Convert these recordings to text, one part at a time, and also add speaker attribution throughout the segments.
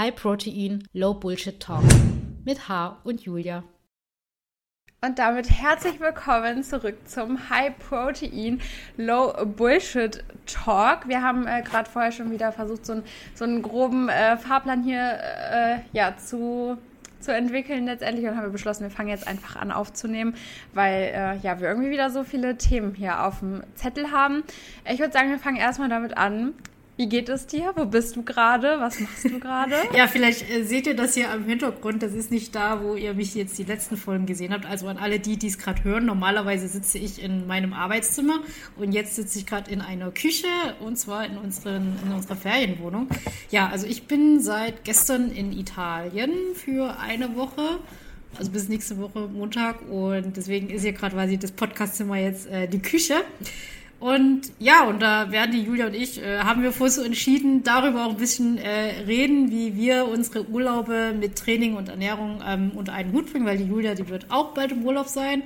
Speaker 1: High Protein, Low Bullshit Talk mit H und Julia.
Speaker 2: Und damit herzlich willkommen zurück zum High Protein Low Bullshit Talk. Wir haben äh, gerade vorher schon wieder versucht, so, ein, so einen groben äh, Fahrplan hier äh, ja, zu, zu entwickeln letztendlich und haben wir beschlossen, wir fangen jetzt einfach an aufzunehmen, weil äh, ja, wir irgendwie wieder so viele Themen hier auf dem Zettel haben. Ich würde sagen, wir fangen erstmal damit an, wie geht es dir? Wo bist du gerade? Was machst du gerade?
Speaker 1: ja, vielleicht äh, seht ihr das hier am Hintergrund. Das ist nicht da, wo ihr mich jetzt die letzten Folgen gesehen habt. Also an alle die, die es gerade hören. Normalerweise sitze ich in meinem Arbeitszimmer und jetzt sitze ich gerade in einer Küche und zwar in, unseren, in unserer Ferienwohnung. Ja, also ich bin seit gestern in Italien für eine Woche. Also bis nächste Woche Montag und deswegen ist hier gerade quasi das Podcastzimmer jetzt äh, die Küche. Und ja, und da werden die Julia und ich, äh, haben wir vorher so entschieden, darüber auch ein bisschen äh, reden, wie wir unsere Urlaube mit Training und Ernährung ähm, unter einen Hut bringen, weil die Julia, die wird auch bald im Urlaub sein.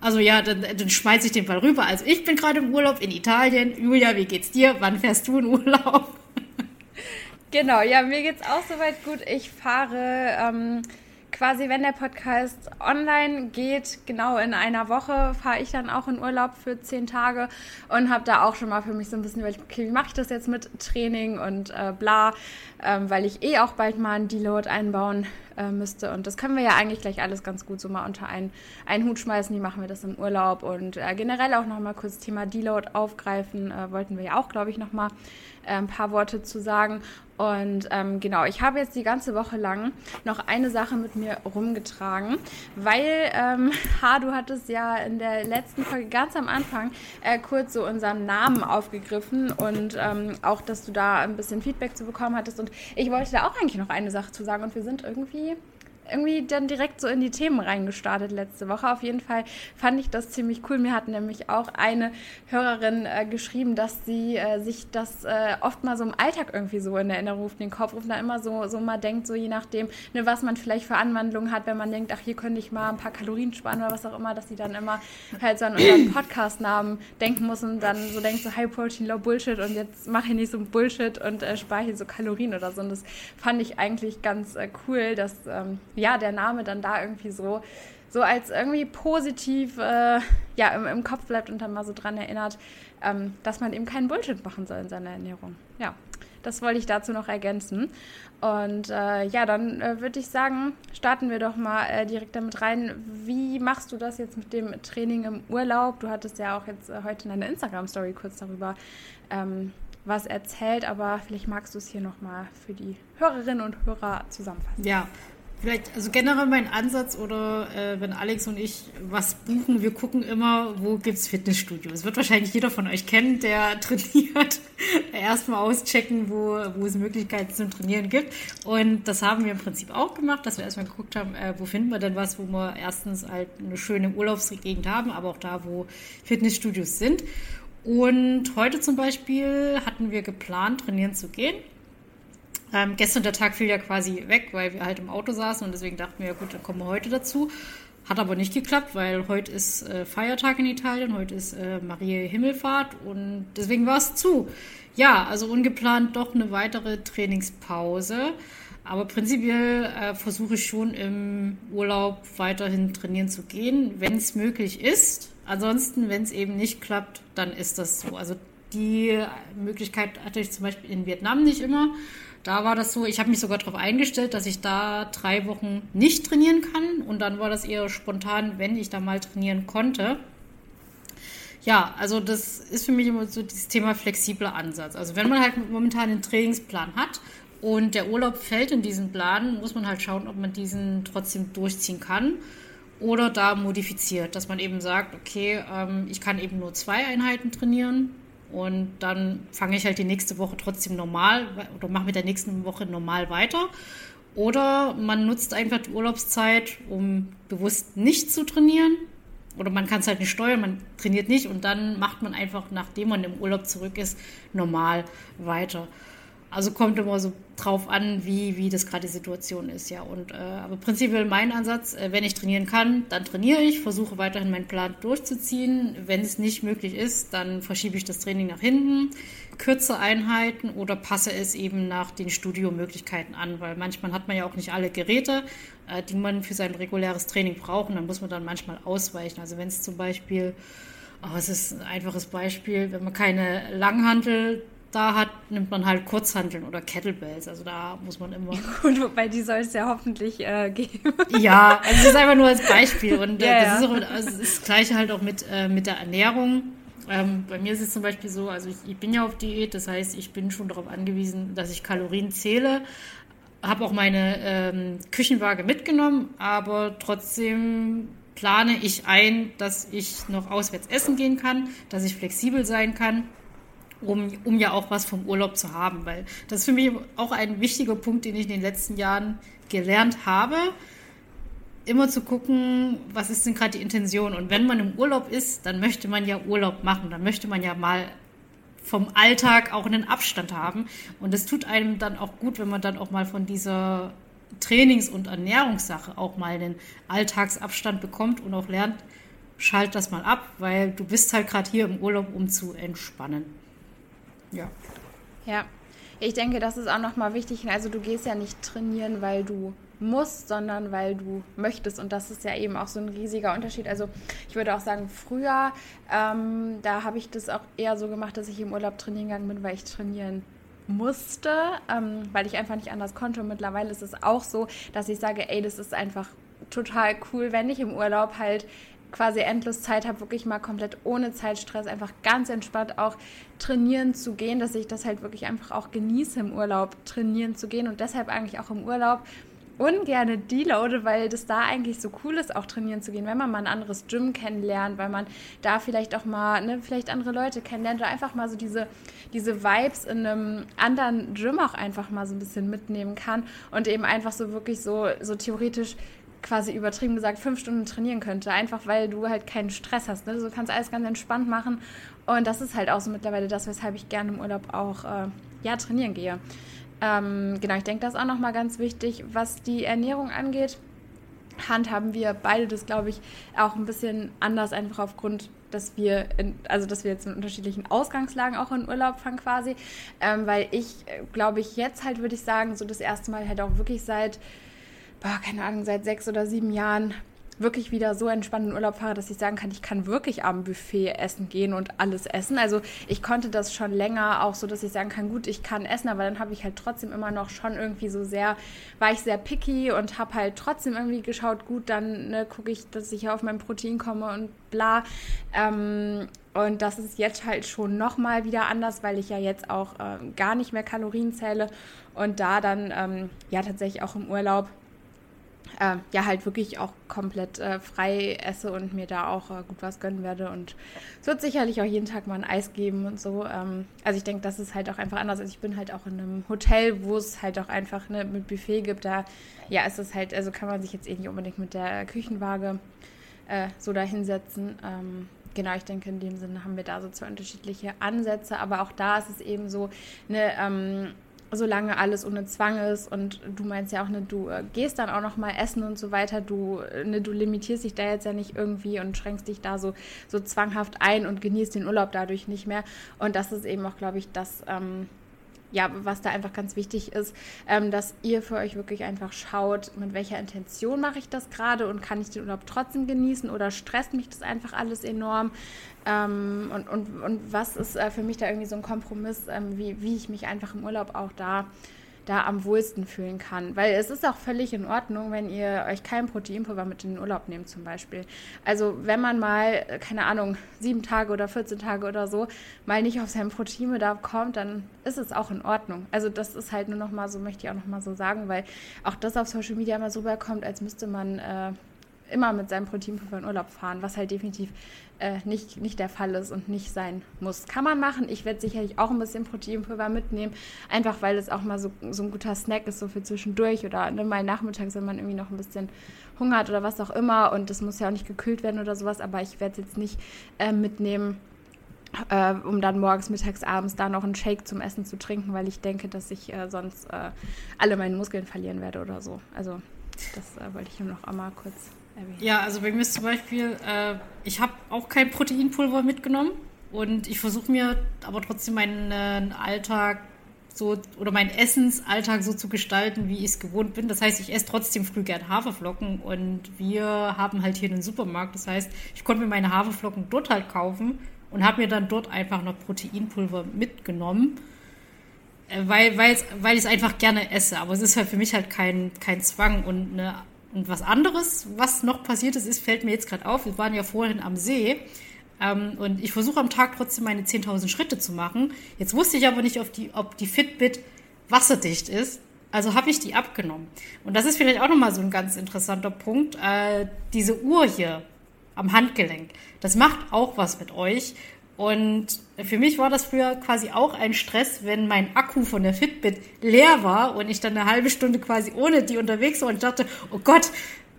Speaker 1: Also ja, dann, dann schmeiße ich den Ball rüber. Also ich bin gerade im Urlaub in Italien. Julia, wie geht's dir? Wann fährst du in Urlaub?
Speaker 2: Genau, ja, mir geht's auch soweit gut. Ich fahre ähm, quasi, wenn der Podcast online geht, genau in einer Woche fahre ich dann auch in Urlaub für zehn Tage und habe da auch schon mal für mich so ein bisschen überlegt, okay, wie mache ich das jetzt mit Training und äh, bla, ähm, weil ich eh auch bald mal einen Deload einbauen äh, müsste. Und das können wir ja eigentlich gleich alles ganz gut so mal unter einen, einen Hut schmeißen. Wie machen wir das im Urlaub? Und äh, generell auch nochmal kurz Thema Deload aufgreifen, äh, wollten wir ja auch, glaube ich, nochmal äh, ein paar Worte zu sagen. Und ähm, genau, ich habe jetzt die ganze Woche lang noch eine Sache mit mir rumgetragen, weil, ähm, ha, du hattest ja in der letzten Folge ganz am Anfang äh, kurz so unseren Namen aufgegriffen und ähm, auch, dass du da ein bisschen Feedback zu bekommen hattest. Und ich wollte da auch eigentlich noch eine Sache zu sagen und wir sind irgendwie России – irgendwie dann direkt so in die Themen reingestartet letzte Woche. Auf jeden Fall fand ich das ziemlich cool. Mir hat nämlich auch eine Hörerin äh, geschrieben, dass sie äh, sich das äh, oft mal so im Alltag irgendwie so in Erinnerung ruft, den Kopf ruft, da immer so, so mal denkt, so je nachdem, ne, was man vielleicht für Anwandlungen hat, wenn man denkt, ach, hier könnte ich mal ein paar Kalorien sparen oder was auch immer, dass sie dann immer halt so an unseren Podcast-Namen denken muss und dann so denkt, so High Protein, Low Bullshit und jetzt mache ich nicht so Bullshit und äh, spare hier so Kalorien oder so. Und das fand ich eigentlich ganz äh, cool, dass ähm, ja, der Name dann da irgendwie so, so als irgendwie positiv äh, ja, im, im, Kopf bleibt und dann mal so dran erinnert, ähm, dass man eben keinen Bullshit machen soll in seiner Ernährung. Ja, das wollte ich dazu noch ergänzen. Und äh, ja, dann äh, würde ich sagen, starten wir doch mal äh, direkt damit rein. Wie machst du das jetzt mit dem Training im Urlaub? Du hattest ja auch jetzt äh, heute in deiner Instagram-Story kurz darüber ähm, was erzählt, aber vielleicht magst du es hier nochmal für die Hörerinnen und Hörer zusammenfassen.
Speaker 1: Ja, Vielleicht, also generell mein Ansatz oder äh, wenn Alex und ich was buchen, wir gucken immer, wo gibt es Fitnessstudios. Das wird wahrscheinlich jeder von euch kennen, der trainiert. Erstmal auschecken, wo, wo es Möglichkeiten zum Trainieren gibt. Und das haben wir im Prinzip auch gemacht, dass wir erstmal geguckt haben, äh, wo finden wir denn was, wo wir erstens halt eine schöne Urlaubsgegend haben, aber auch da, wo Fitnessstudios sind. Und heute zum Beispiel hatten wir geplant, trainieren zu gehen. Ähm, gestern der Tag fiel ja quasi weg, weil wir halt im Auto saßen und deswegen dachten wir, ja gut, dann kommen wir heute dazu. Hat aber nicht geklappt, weil heute ist äh, Feiertag in Italien, heute ist äh, Maria Himmelfahrt und deswegen war es zu. Ja, also ungeplant doch eine weitere Trainingspause. Aber prinzipiell äh, versuche ich schon im Urlaub weiterhin trainieren zu gehen, wenn es möglich ist. Ansonsten, wenn es eben nicht klappt, dann ist das so. Also die Möglichkeit hatte ich zum Beispiel in Vietnam nicht immer. Da war das so, ich habe mich sogar darauf eingestellt, dass ich da drei Wochen nicht trainieren kann. Und dann war das eher spontan, wenn ich da mal trainieren konnte. Ja, also das ist für mich immer so dieses Thema flexibler Ansatz. Also wenn man halt momentan einen Trainingsplan hat und der Urlaub fällt in diesen Plan, muss man halt schauen, ob man diesen trotzdem durchziehen kann oder da modifiziert, dass man eben sagt, okay, ähm, ich kann eben nur zwei Einheiten trainieren und dann fange ich halt die nächste Woche trotzdem normal oder mache mit der nächsten Woche normal weiter. Oder man nutzt einfach die Urlaubszeit, um bewusst nicht zu trainieren. Oder man kann es halt nicht steuern, man trainiert nicht und dann macht man einfach, nachdem man im Urlaub zurück ist, normal weiter. Also kommt immer so drauf an, wie, wie das gerade die Situation ist, ja. Und äh, aber prinzipiell mein Ansatz, äh, wenn ich trainieren kann, dann trainiere ich, versuche weiterhin meinen Plan durchzuziehen. Wenn es nicht möglich ist, dann verschiebe ich das Training nach hinten, kürze Einheiten oder passe es eben nach den Studiomöglichkeiten an, weil manchmal hat man ja auch nicht alle Geräte, äh, die man für sein reguläres Training braucht. Und dann muss man dann manchmal ausweichen. Also wenn es zum Beispiel Oh, es ist ein einfaches Beispiel. Wenn man keine Langhantel da hat, nimmt man halt Kurzhanteln oder Kettlebells. Also da muss man immer.
Speaker 2: Gut, wobei die soll es ja hoffentlich äh, geben.
Speaker 1: Ja, also das ist einfach nur als Beispiel. Und äh, ja, das, ja. Ist auch, also das Gleiche halt auch mit, äh, mit der Ernährung. Ähm, bei mir ist es zum Beispiel so, also ich, ich, bin ja auf Diät, das heißt, ich bin schon darauf angewiesen, dass ich Kalorien zähle. Habe auch meine ähm, Küchenwaage mitgenommen, aber trotzdem plane ich ein, dass ich noch auswärts essen gehen kann, dass ich flexibel sein kann um, um ja auch was vom Urlaub zu haben. Weil das ist für mich auch ein wichtiger Punkt, den ich in den letzten Jahren gelernt habe. Immer zu gucken, was ist denn gerade die Intention. Und wenn man im Urlaub ist, dann möchte man ja Urlaub machen. Dann möchte man ja mal vom Alltag auch einen Abstand haben. Und es tut einem dann auch gut, wenn man dann auch mal von dieser Trainings- und Ernährungssache auch mal einen Alltagsabstand bekommt und auch lernt, schalt das mal ab, weil du bist halt gerade hier im Urlaub, um zu entspannen. Ja.
Speaker 2: Ja. Ich denke, das ist auch nochmal wichtig. Also du gehst ja nicht trainieren, weil du musst, sondern weil du möchtest. Und das ist ja eben auch so ein riesiger Unterschied. Also ich würde auch sagen, früher, ähm, da habe ich das auch eher so gemacht, dass ich im Urlaub trainieren gegangen bin, weil ich trainieren musste, ähm, weil ich einfach nicht anders konnte. Und mittlerweile ist es auch so, dass ich sage, ey, das ist einfach total cool, wenn ich im Urlaub halt quasi endlos Zeit habe, wirklich mal komplett ohne Zeitstress, einfach ganz entspannt auch trainieren zu gehen, dass ich das halt wirklich einfach auch genieße im Urlaub trainieren zu gehen und deshalb eigentlich auch im Urlaub ungerne deloade, weil das da eigentlich so cool ist, auch trainieren zu gehen, wenn man mal ein anderes Gym kennenlernt, weil man da vielleicht auch mal, ne, vielleicht andere Leute kennenlernt oder einfach mal so diese, diese Vibes in einem anderen Gym auch einfach mal so ein bisschen mitnehmen kann und eben einfach so wirklich so, so theoretisch quasi übertrieben gesagt fünf Stunden trainieren könnte, einfach weil du halt keinen Stress hast. Ne? Du kannst alles ganz entspannt machen und das ist halt auch so mittlerweile das, weshalb ich gerne im Urlaub auch äh, ja, trainieren gehe. Ähm, genau, ich denke, das ist auch nochmal ganz wichtig, was die Ernährung angeht. Handhaben wir beide das, glaube ich, auch ein bisschen anders, einfach aufgrund, dass wir, in, also dass wir jetzt in unterschiedlichen Ausgangslagen auch in Urlaub fahren quasi. Ähm, weil ich, äh, glaube ich, jetzt halt würde ich sagen, so das erste Mal halt auch wirklich seit boah, keine Ahnung, seit sechs oder sieben Jahren wirklich wieder so entspannt in Urlaub fahre, dass ich sagen kann, ich kann wirklich am Buffet essen gehen und alles essen. Also ich konnte das schon länger auch so, dass ich sagen kann, gut, ich kann essen, aber dann habe ich halt trotzdem immer noch schon irgendwie so sehr, war ich sehr picky und habe halt trotzdem irgendwie geschaut, gut, dann ne, gucke ich, dass ich auf mein Protein komme und bla. Ähm, und das ist jetzt halt schon nochmal wieder anders, weil ich ja jetzt auch äh, gar nicht mehr Kalorien zähle und da dann ähm, ja tatsächlich auch im Urlaub äh, ja halt wirklich auch komplett äh, frei esse und mir da auch äh, gut was gönnen werde. Und es wird sicherlich auch jeden Tag mal ein Eis geben und so. Ähm, also ich denke, das ist halt auch einfach anders. Also ich bin halt auch in einem Hotel, wo es halt auch einfach ne, mit Buffet gibt. Da ja ist es halt, also kann man sich jetzt eh nicht unbedingt mit der Küchenwaage äh, so da hinsetzen. Ähm, genau, ich denke, in dem Sinne haben wir da so zwei unterschiedliche Ansätze, aber auch da ist es eben so, ne, ähm, solange alles ohne Zwang ist und du meinst ja auch, ne, du äh, gehst dann auch noch mal essen und so weiter, du, ne, du limitierst dich da jetzt ja nicht irgendwie und schränkst dich da so, so zwanghaft ein und genießt den Urlaub dadurch nicht mehr. Und das ist eben auch, glaube ich, das, ähm, ja, was da einfach ganz wichtig ist, ähm, dass ihr für euch wirklich einfach schaut, mit welcher Intention mache ich das gerade und kann ich den Urlaub trotzdem genießen oder stresst mich das einfach alles enorm? Ähm, und, und, und was ist äh, für mich da irgendwie so ein Kompromiss, ähm, wie, wie ich mich einfach im Urlaub auch da da am wohlsten fühlen kann. Weil es ist auch völlig in Ordnung, wenn ihr euch kein Proteinpulver mit in den Urlaub nehmt zum Beispiel. Also wenn man mal, keine Ahnung, sieben Tage oder 14 Tage oder so mal nicht auf seinen Proteinbedarf kommt, dann ist es auch in Ordnung. Also das ist halt nur noch mal so, möchte ich auch noch mal so sagen, weil auch das auf Social Media immer so rüberkommt, als müsste man äh, immer mit seinem Proteinpulver in Urlaub fahren, was halt definitiv äh, nicht, nicht der Fall ist und nicht sein muss. Kann man machen. Ich werde sicherlich auch ein bisschen Proteinpulver mitnehmen, einfach weil es auch mal so, so ein guter Snack ist, so für zwischendurch oder ne, mal nachmittags, wenn man irgendwie noch ein bisschen Hunger hat oder was auch immer. Und das muss ja auch nicht gekühlt werden oder sowas, aber ich werde es jetzt nicht äh, mitnehmen äh, um dann morgens, mittags, abends da noch einen Shake zum Essen zu trinken, weil ich denke, dass ich äh, sonst äh, alle meine Muskeln verlieren werde oder so. Also das äh, wollte ich nur noch einmal kurz.
Speaker 1: Ja, also bei mir ist zum Beispiel, äh, ich habe auch kein Proteinpulver mitgenommen und ich versuche mir aber trotzdem meinen äh, Alltag so oder meinen Essensalltag so zu gestalten, wie ich es gewohnt bin. Das heißt, ich esse trotzdem früh gern Haferflocken und wir haben halt hier einen Supermarkt. Das heißt, ich konnte mir meine Haferflocken dort halt kaufen und habe mir dann dort einfach noch Proteinpulver mitgenommen, äh, weil, weil, ich es einfach gerne esse. Aber es ist halt für mich halt kein, kein Zwang. Und, eine, und was anderes, was noch passiert ist, ist, fällt mir jetzt gerade auf. Wir waren ja vorhin am See. Ähm, und ich versuche am Tag trotzdem meine 10.000 Schritte zu machen. Jetzt wusste ich aber nicht, ob die, ob die Fitbit wasserdicht ist. Also habe ich die abgenommen. Und das ist vielleicht auch nochmal so ein ganz interessanter Punkt. Äh, diese Uhr hier am Handgelenk, das macht auch was mit euch. Und für mich war das früher quasi auch ein Stress, wenn mein Akku von der Fitbit leer war und ich dann eine halbe Stunde quasi ohne die unterwegs war und dachte, oh Gott,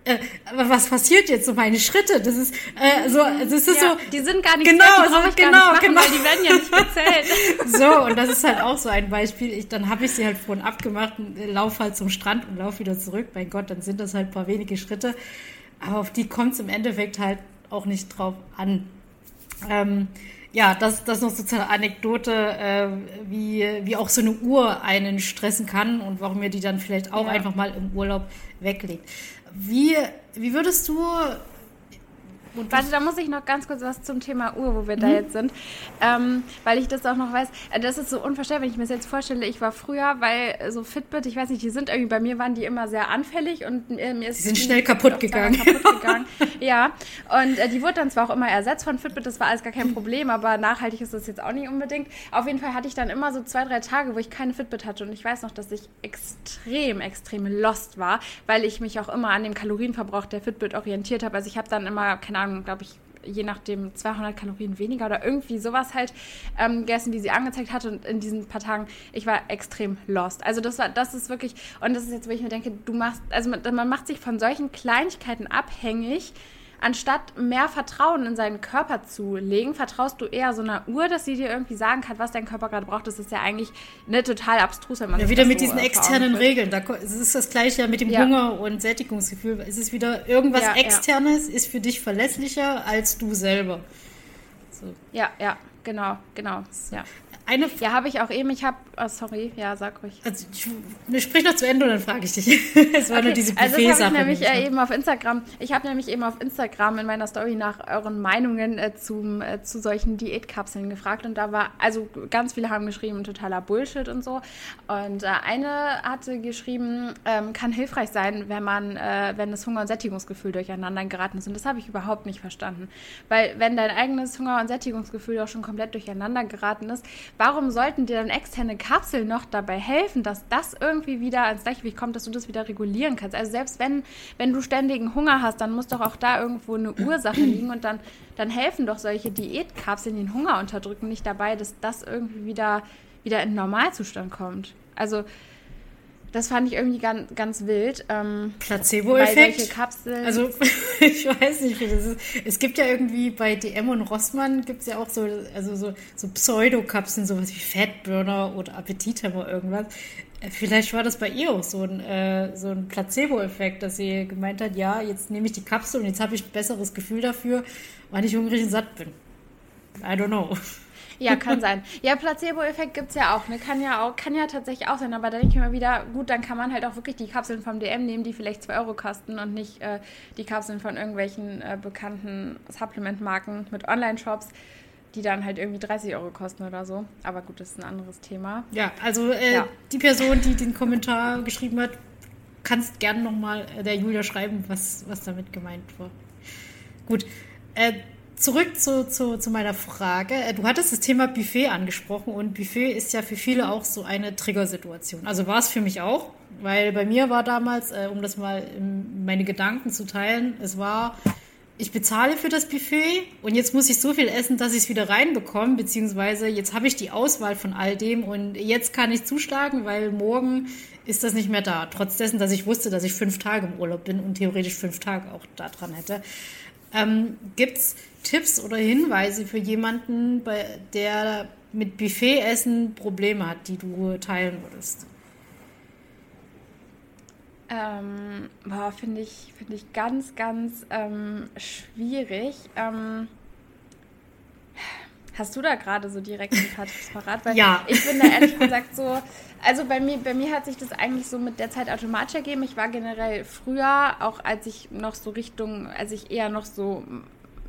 Speaker 1: äh, was passiert jetzt so meine Schritte? Das ist äh, so, das ist ja, so.
Speaker 2: Die sind gar nicht
Speaker 1: genau,
Speaker 2: wert,
Speaker 1: die genau, machen,
Speaker 2: genau. Weil die werden ja nicht gezählt.
Speaker 1: so und das ist halt auch so ein Beispiel. Ich, dann habe ich sie halt vorhin abgemacht, lauf halt zum Strand und lauf wieder zurück. Mein Gott, dann sind das halt ein paar wenige Schritte, aber auf die kommt es im Endeffekt halt auch nicht drauf an. Ähm, ja, das, das noch sozusagen eine Anekdote, äh, wie, wie auch so eine Uhr einen stressen kann und warum ihr die dann vielleicht auch ja. einfach mal im Urlaub weglegt. Wie, wie würdest du
Speaker 2: Warte, da muss ich noch ganz kurz was zum Thema Uhr, wo wir mhm. da jetzt sind, ähm, weil ich das auch noch weiß. Äh, das ist so unvorstellbar, wenn ich mir das jetzt vorstelle. Ich war früher, weil so Fitbit, ich weiß nicht, die sind irgendwie bei mir waren die immer sehr anfällig und mir, mir ist
Speaker 1: die sind schnell kaputt gegangen.
Speaker 2: kaputt gegangen. ja, und äh, die wurde dann zwar auch immer ersetzt von Fitbit, das war alles gar kein Problem, aber nachhaltig ist das jetzt auch nicht unbedingt. Auf jeden Fall hatte ich dann immer so zwei, drei Tage, wo ich keine Fitbit hatte und ich weiß noch, dass ich extrem, extrem lost war, weil ich mich auch immer an dem Kalorienverbrauch der Fitbit orientiert habe. Also ich habe dann immer, keine Ahnung, glaube ich, je nachdem 200 Kalorien weniger oder irgendwie sowas halt ähm, gegessen, wie sie angezeigt hat. Und in diesen paar Tagen, ich war extrem lost. Also das war, das ist wirklich, und das ist jetzt, wo ich mir denke, du machst, also man, man macht sich von solchen Kleinigkeiten abhängig, anstatt mehr Vertrauen in seinen Körper zu legen, vertraust du eher so einer Uhr, dass sie dir irgendwie sagen kann, was dein Körper gerade braucht. Das ist ja eigentlich ne, total abstrus,
Speaker 1: wenn man ja, wieder mit diesen externen Regeln. Da, es ist das gleiche mit dem ja. Hunger und Sättigungsgefühl. Es ist wieder irgendwas ja, Externes, ja. ist für dich verlässlicher als du selber.
Speaker 2: So. Ja, ja, genau, genau. Ja. Eine ja, habe ich auch eben. Ich habe, oh, sorry, ja, sag ruhig.
Speaker 1: Also, ich, sprich noch zu Ende und dann frage ich dich.
Speaker 2: es war okay. nur diese Also, das habe ich nämlich äh, eben auf Instagram. Ich habe nämlich eben auf Instagram in meiner Story nach euren Meinungen äh, zum, äh, zu solchen Diätkapseln gefragt und da war, also ganz viele haben geschrieben, totaler Bullshit und so. Und äh, eine hatte geschrieben, ähm, kann hilfreich sein, wenn man, äh, wenn das Hunger- und Sättigungsgefühl durcheinander geraten ist. Und das habe ich überhaupt nicht verstanden. Weil, wenn dein eigenes Hunger- und Sättigungsgefühl auch schon komplett durcheinander geraten ist, warum sollten dir dann externe Kapseln noch dabei helfen, dass das irgendwie wieder ans Gleichgewicht kommt, dass du das wieder regulieren kannst? Also selbst wenn, wenn du ständigen Hunger hast, dann muss doch auch da irgendwo eine Ursache liegen und dann, dann helfen doch solche Diätkapseln, die den Hunger unterdrücken, nicht dabei, dass das irgendwie wieder, wieder in den Normalzustand kommt. Also das fand ich irgendwie ganz, ganz wild. Ähm,
Speaker 1: Placebo-Effekt? Also, ich weiß nicht, wie das ist. Es gibt ja irgendwie bei DM und Rossmann gibt es ja auch so, also so, so Pseudokapseln, sowas wie Fatburner oder Appetithemmer irgendwas. Äh, vielleicht war das bei ihr auch so ein, äh, so ein Placebo-Effekt, dass sie gemeint hat, ja, jetzt nehme ich die Kapsel und jetzt habe ich ein besseres Gefühl dafür, wann ich hungrig und satt bin. I don't know.
Speaker 2: Ja, kann sein. Ja, Placebo-Effekt gibt es ja auch. Ne? Kann ja auch, kann ja tatsächlich auch sein, aber da denke ich mir wieder, gut, dann kann man halt auch wirklich die Kapseln vom DM nehmen, die vielleicht 2 Euro kosten und nicht äh, die Kapseln von irgendwelchen äh, bekannten Supplement-Marken mit Online-Shops die dann halt irgendwie 30 Euro kosten oder so. Aber gut, das ist ein anderes Thema.
Speaker 1: Ja, also äh, ja. die Person, die den Kommentar geschrieben hat, kannst gerne nochmal äh, der Julia schreiben, was, was damit gemeint war. Gut. Äh, zurück zu, zu, zu meiner Frage. Äh, du hattest das Thema Buffet angesprochen und Buffet ist ja für viele auch so eine Triggersituation. Also war es für mich auch, weil bei mir war damals, äh, um das mal in meine Gedanken zu teilen, es war, ich bezahle für das Buffet und jetzt muss ich so viel essen, dass ich es wieder reinbekomme, beziehungsweise jetzt habe ich die Auswahl von all dem und jetzt kann ich zuschlagen, weil morgen ist das nicht mehr da. Trotz dessen, dass ich wusste, dass ich fünf Tage im Urlaub bin und theoretisch fünf Tage auch da dran hätte. Ähm, es Tipps oder Hinweise für jemanden, bei, der mit Buffetessen Probleme hat, die du teilen würdest?
Speaker 2: Ähm, finde ich, find ich ganz, ganz ähm, schwierig. Ähm, hast du da gerade so direkt ein paar Tipps parat? Weil ja. ich bin da ehrlich gesagt so, also bei mir, bei mir hat sich das eigentlich so mit der Zeit automatisch ergeben. Ich war generell früher, auch als ich noch so Richtung, als ich eher noch so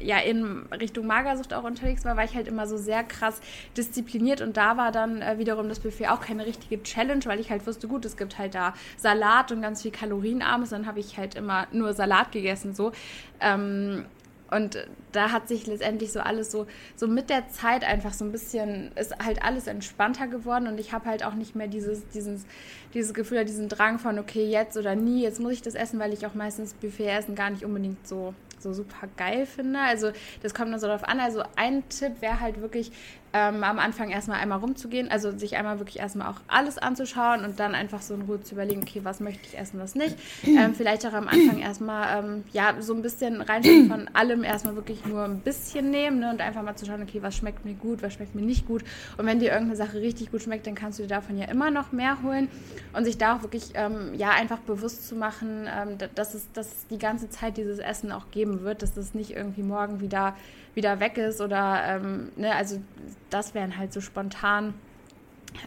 Speaker 2: ja in Richtung Magersucht auch unterwegs war, war ich halt immer so sehr krass diszipliniert und da war dann äh, wiederum das Buffet auch keine richtige Challenge, weil ich halt wusste, gut, es gibt halt da Salat und ganz viel kalorienarmes, dann habe ich halt immer nur Salat gegessen so. Ähm, und da hat sich letztendlich so alles so, so mit der Zeit einfach so ein bisschen, ist halt alles entspannter geworden und ich habe halt auch nicht mehr dieses, dieses, dieses Gefühl, diesen Drang von, okay, jetzt oder nie, jetzt muss ich das essen, weil ich auch meistens Buffet-Essen gar nicht unbedingt so so super geil finde. Also das kommt dann so darauf an. Also ein Tipp wäre halt wirklich ähm, am Anfang erstmal einmal rumzugehen, also sich einmal wirklich erstmal auch alles anzuschauen und dann einfach so in Ruhe zu überlegen, okay, was möchte ich essen, was nicht. Ähm, vielleicht auch am Anfang erstmal, ähm, ja, so ein bisschen reinschauen von allem erstmal wirklich nur ein bisschen nehmen ne, und einfach mal zu schauen, okay, was schmeckt mir gut, was schmeckt mir nicht gut. Und wenn dir irgendeine Sache richtig gut schmeckt, dann kannst du dir davon ja immer noch mehr holen und sich da auch wirklich, ähm, ja, einfach bewusst zu machen, ähm, dass, es, dass es die ganze Zeit dieses Essen auch geben wird, dass es nicht irgendwie morgen wieder wieder weg ist oder ähm, ne, also das wären halt so spontan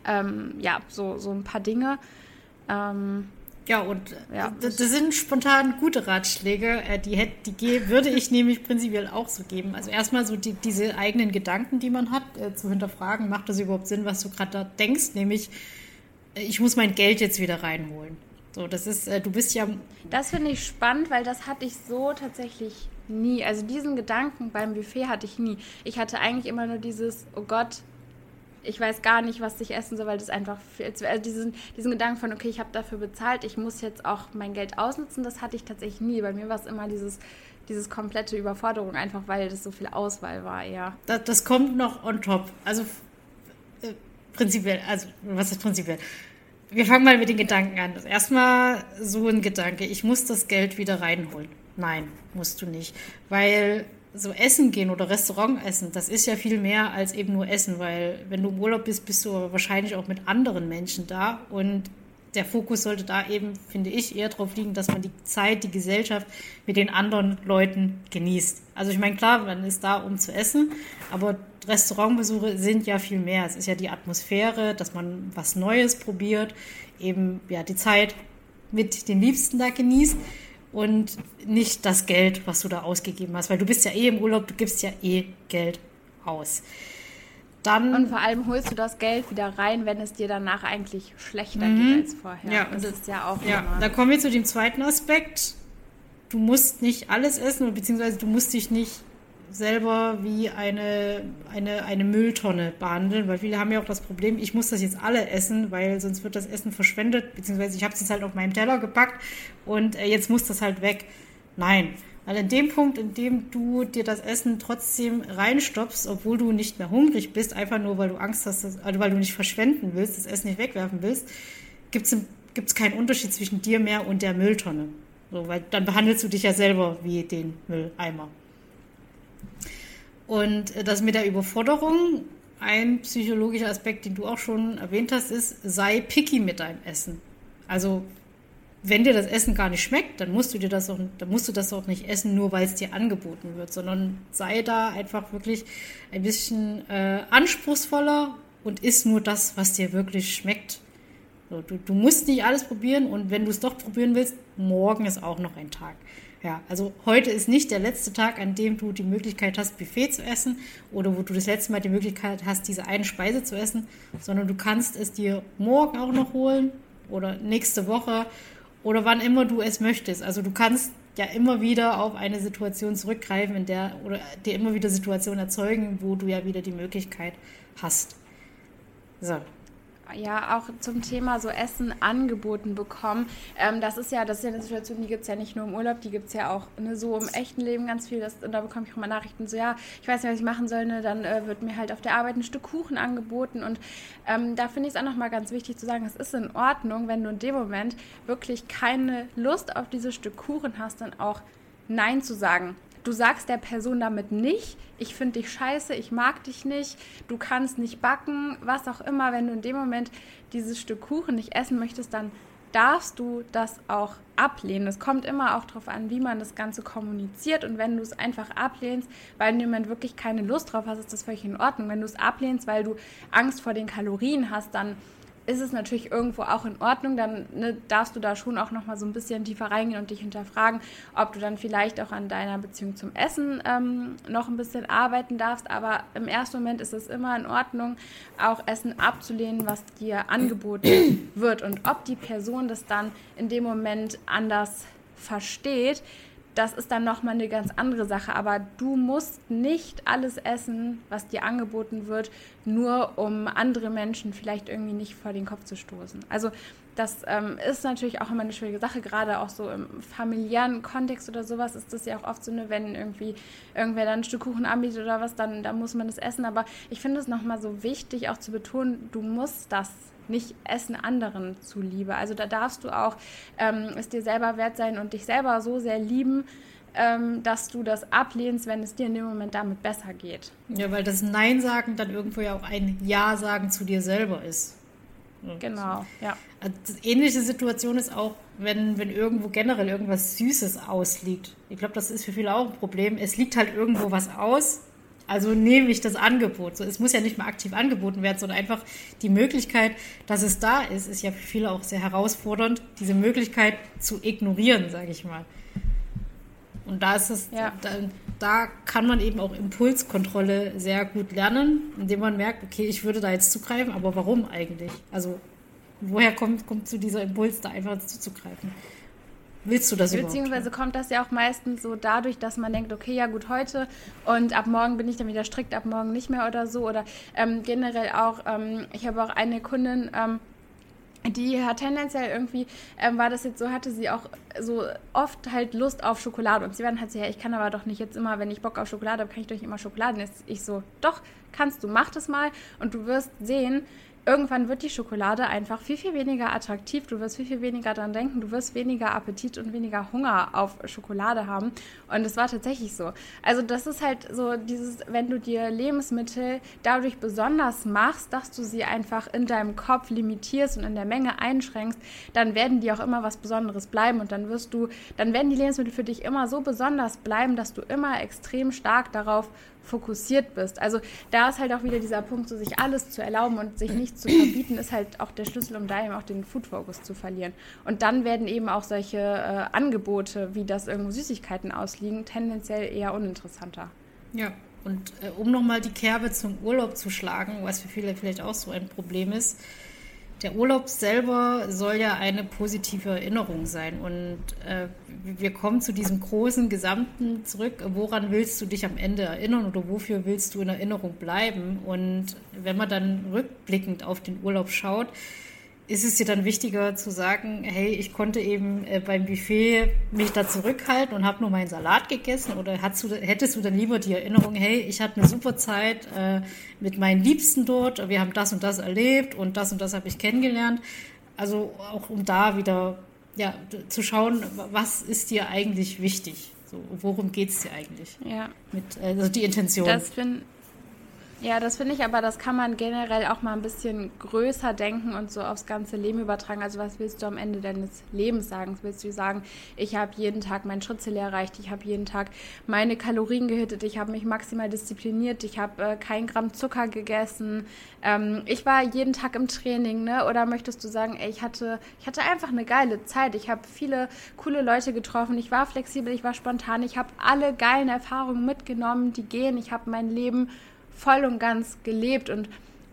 Speaker 2: ähm, ja so so ein paar Dinge. Ähm,
Speaker 1: ja, und ja, das, das, sind spontan gute Ratschläge. Äh, die, hätte, die würde ich nämlich prinzipiell auch so geben. Also erstmal so die, diese eigenen Gedanken, die man hat, äh, zu hinterfragen, macht das überhaupt Sinn, was du gerade da denkst, nämlich äh, ich muss mein Geld jetzt wieder reinholen. So, das ist, äh, du bist ja.
Speaker 2: Das finde ich spannend, weil das hatte ich so tatsächlich nie. Also diesen Gedanken beim Buffet hatte ich nie. Ich hatte eigentlich immer nur dieses, oh Gott, ich weiß gar nicht, was ich essen soll, weil das einfach viel, also diesen, diesen Gedanken von, okay, ich habe dafür bezahlt, ich muss jetzt auch mein Geld ausnutzen, das hatte ich tatsächlich nie. Bei mir war es immer dieses, dieses komplette Überforderung, einfach weil das so viel Auswahl war, ja.
Speaker 1: Das, das kommt noch on top. Also äh, prinzipiell, also was ist prinzipiell? Wir fangen mal mit den Gedanken an. Erstmal so ein Gedanke, ich muss das Geld wieder reinholen. Nein, musst du nicht. Weil so Essen gehen oder Restaurant essen, das ist ja viel mehr als eben nur Essen, weil wenn du im Urlaub bist, bist du wahrscheinlich auch mit anderen Menschen da und der Fokus sollte da eben, finde ich, eher darauf liegen, dass man die Zeit, die Gesellschaft mit den anderen Leuten genießt. Also ich meine, klar, man ist da, um zu essen, aber Restaurantbesuche sind ja viel mehr. Es ist ja die Atmosphäre, dass man was Neues probiert, eben ja die Zeit mit den Liebsten da genießt und nicht das Geld, was du da ausgegeben hast, weil du bist ja eh im Urlaub, du gibst ja eh Geld aus.
Speaker 2: Dann, und vor allem holst du das Geld wieder rein, wenn es dir danach eigentlich schlechter mhm. geht als vorher.
Speaker 1: Ja, das ist ja auch. Ja, da kommen wir zu dem zweiten Aspekt. Du musst nicht alles essen, beziehungsweise du musst dich nicht selber wie eine, eine, eine Mülltonne behandeln, weil viele haben ja auch das Problem, ich muss das jetzt alle essen, weil sonst wird das Essen verschwendet, beziehungsweise ich habe es jetzt halt auf meinem Teller gepackt und äh, jetzt muss das halt weg. Nein, weil in dem Punkt, in dem du dir das Essen trotzdem reinstopfst, obwohl du nicht mehr hungrig bist, einfach nur weil du Angst hast, dass, also weil du nicht verschwenden willst, das Essen nicht wegwerfen willst, gibt es keinen Unterschied zwischen dir mehr und der Mülltonne. So, weil dann behandelst du dich ja selber wie den Mülleimer. Und äh, das mit der Überforderung, ein psychologischer Aspekt, den du auch schon erwähnt hast, ist, sei picky mit deinem Essen. Also wenn dir das Essen gar nicht schmeckt, dann musst du dir das auch, dann musst du das auch nicht essen, nur weil es dir angeboten wird, sondern sei da einfach wirklich ein bisschen äh, anspruchsvoller und isst nur das, was dir wirklich schmeckt. So, du, du musst nicht alles probieren und wenn du es doch probieren willst, morgen ist auch noch ein Tag. Ja, also heute ist nicht der letzte Tag, an dem du die Möglichkeit hast, Buffet zu essen oder wo du das letzte Mal die Möglichkeit hast, diese eine Speise zu essen, sondern du kannst es dir morgen auch noch holen oder nächste Woche oder wann immer du es möchtest. Also du kannst ja immer wieder auf eine Situation zurückgreifen, in der oder dir immer wieder Situationen erzeugen, wo du ja wieder die Möglichkeit hast.
Speaker 2: So, ja auch zum Thema so Essen angeboten bekommen. Ähm, das ist ja, das ist ja eine Situation, die gibt es ja nicht nur im Urlaub, die gibt es ja auch ne, so im echten Leben ganz viel. Das, und da bekomme ich auch mal Nachrichten so, ja, ich weiß nicht, was ich machen soll, ne, dann äh, wird mir halt auf der Arbeit ein Stück Kuchen angeboten. Und ähm, da finde ich es auch nochmal ganz wichtig zu sagen, es ist in Ordnung, wenn du in dem Moment wirklich keine Lust auf dieses Stück Kuchen hast, dann auch Nein zu sagen du sagst der Person damit nicht, ich finde dich scheiße, ich mag dich nicht, du kannst nicht backen, was auch immer. Wenn du in dem Moment dieses Stück Kuchen nicht essen möchtest, dann darfst du das auch ablehnen. Es kommt immer auch darauf an, wie man das Ganze kommuniziert. Und wenn du es einfach ablehnst, weil du im wirklich keine Lust drauf hast, ist das völlig in Ordnung. Wenn du es ablehnst, weil du Angst vor den Kalorien hast, dann ist es natürlich irgendwo auch in Ordnung. Dann ne, darfst du da schon auch noch mal so ein bisschen tiefer reingehen und dich hinterfragen, ob du dann vielleicht auch an deiner Beziehung zum Essen ähm, noch ein bisschen arbeiten darfst. Aber im ersten Moment ist es immer in Ordnung, auch Essen abzulehnen, was dir angeboten wird. Und ob die Person das dann in dem Moment anders versteht, das ist dann nochmal eine ganz andere Sache. Aber du musst nicht alles essen, was dir angeboten wird, nur um andere Menschen vielleicht irgendwie nicht vor den Kopf zu stoßen. Also das ähm, ist natürlich auch immer eine schwierige Sache, gerade auch so im familiären Kontext oder sowas ist das ja auch oft so eine, wenn irgendwie irgendwer dann ein Stück Kuchen anbietet oder was, dann, dann muss man das essen. Aber ich finde es nochmal so wichtig, auch zu betonen, du musst das nicht essen anderen zuliebe. Also da darfst du auch ähm, es dir selber wert sein und dich selber so sehr lieben, ähm, dass du das ablehnst, wenn es dir in dem Moment damit besser geht.
Speaker 1: Ja, weil das Nein sagen dann irgendwo ja auch ein Ja sagen zu dir selber ist.
Speaker 2: Genau, ja.
Speaker 1: Also, ähnliche Situation ist auch, wenn, wenn irgendwo generell irgendwas Süßes ausliegt. Ich glaube, das ist für viele auch ein Problem. Es liegt halt irgendwo was aus also nehme ich das Angebot. So, es muss ja nicht mal aktiv angeboten werden, sondern einfach die Möglichkeit, dass es da ist, ist ja für viele auch sehr herausfordernd, diese Möglichkeit zu ignorieren, sage ich mal. Und da ist es, ja. da, da, kann man eben auch Impulskontrolle sehr gut lernen, indem man merkt, okay, ich würde da jetzt zugreifen, aber warum eigentlich? Also woher kommt, kommt zu dieser Impuls, da einfach zuzugreifen? Willst du das
Speaker 2: überhaupt? Beziehungsweise kommt das ja auch meistens so dadurch, dass man denkt, okay, ja gut, heute und ab morgen bin ich dann wieder strikt, ab morgen nicht mehr oder so. Oder ähm, generell auch, ähm, ich habe auch eine Kundin, ähm, die hat tendenziell irgendwie, ähm, war das jetzt so, hatte sie auch so oft halt Lust auf Schokolade. Und sie waren halt so, ja, ich kann aber doch nicht jetzt immer, wenn ich Bock auf Schokolade habe, kann ich doch nicht immer Schokolade. Und ich so, doch, kannst du, mach das mal und du wirst sehen, irgendwann wird die Schokolade einfach viel, viel weniger attraktiv. Du wirst viel, viel weniger daran denken. Du wirst weniger Appetit und weniger Hunger auf Schokolade haben. Und es war tatsächlich so. Also das ist halt so dieses, wenn du dir Lebensmittel dadurch besonders machst, dass du sie einfach in deinem Kopf limitierst und in der Menge einschränkst, dann werden die auch immer was Besonderes bleiben. Und dann wirst du, dann werden die Lebensmittel für dich immer so besonders bleiben, dass du immer extrem stark darauf fokussiert bist. Also da ist halt auch wieder dieser Punkt, so sich alles zu erlauben und sich nichts zu verbieten, ist halt auch der Schlüssel, um da eben auch den Food Focus zu verlieren. Und dann werden eben auch solche äh, Angebote, wie das irgendwo Süßigkeiten ausliegen, tendenziell eher uninteressanter.
Speaker 1: Ja, und äh, um nochmal die Kerbe zum Urlaub zu schlagen, was für viele vielleicht auch so ein Problem ist, der Urlaub selber soll ja eine positive Erinnerung sein. Und äh, wir kommen zu diesem großen Gesamten zurück. Woran willst du dich am Ende erinnern oder wofür willst du in Erinnerung bleiben? Und wenn man dann rückblickend auf den Urlaub schaut, ist es dir dann wichtiger zu sagen, hey, ich konnte eben äh, beim Buffet mich da zurückhalten und habe nur meinen Salat gegessen? Oder du, hättest du dann lieber die Erinnerung, hey, ich hatte eine super Zeit äh, mit meinen Liebsten dort, wir haben das und das erlebt und das und das habe ich kennengelernt. Also auch um da wieder ja, zu schauen, was ist dir eigentlich wichtig? So, worum geht es dir eigentlich?
Speaker 2: Ja.
Speaker 1: Mit, also die Intention.
Speaker 2: Das finde ja, das finde ich aber, das kann man generell auch mal ein bisschen größer denken und so aufs ganze Leben übertragen. Also was willst du am Ende deines Lebens sagen? Willst du sagen, ich habe jeden Tag mein Schrittziel erreicht, ich habe jeden Tag meine Kalorien gehittet, ich habe mich maximal diszipliniert, ich habe äh, kein Gramm Zucker gegessen, ähm, ich war jeden Tag im Training, ne? Oder möchtest du sagen, ey, ich hatte, ich hatte einfach eine geile Zeit, ich habe viele coole Leute getroffen, ich war flexibel, ich war spontan, ich habe alle geilen Erfahrungen mitgenommen, die gehen, ich habe mein Leben voll und ganz gelebt. Und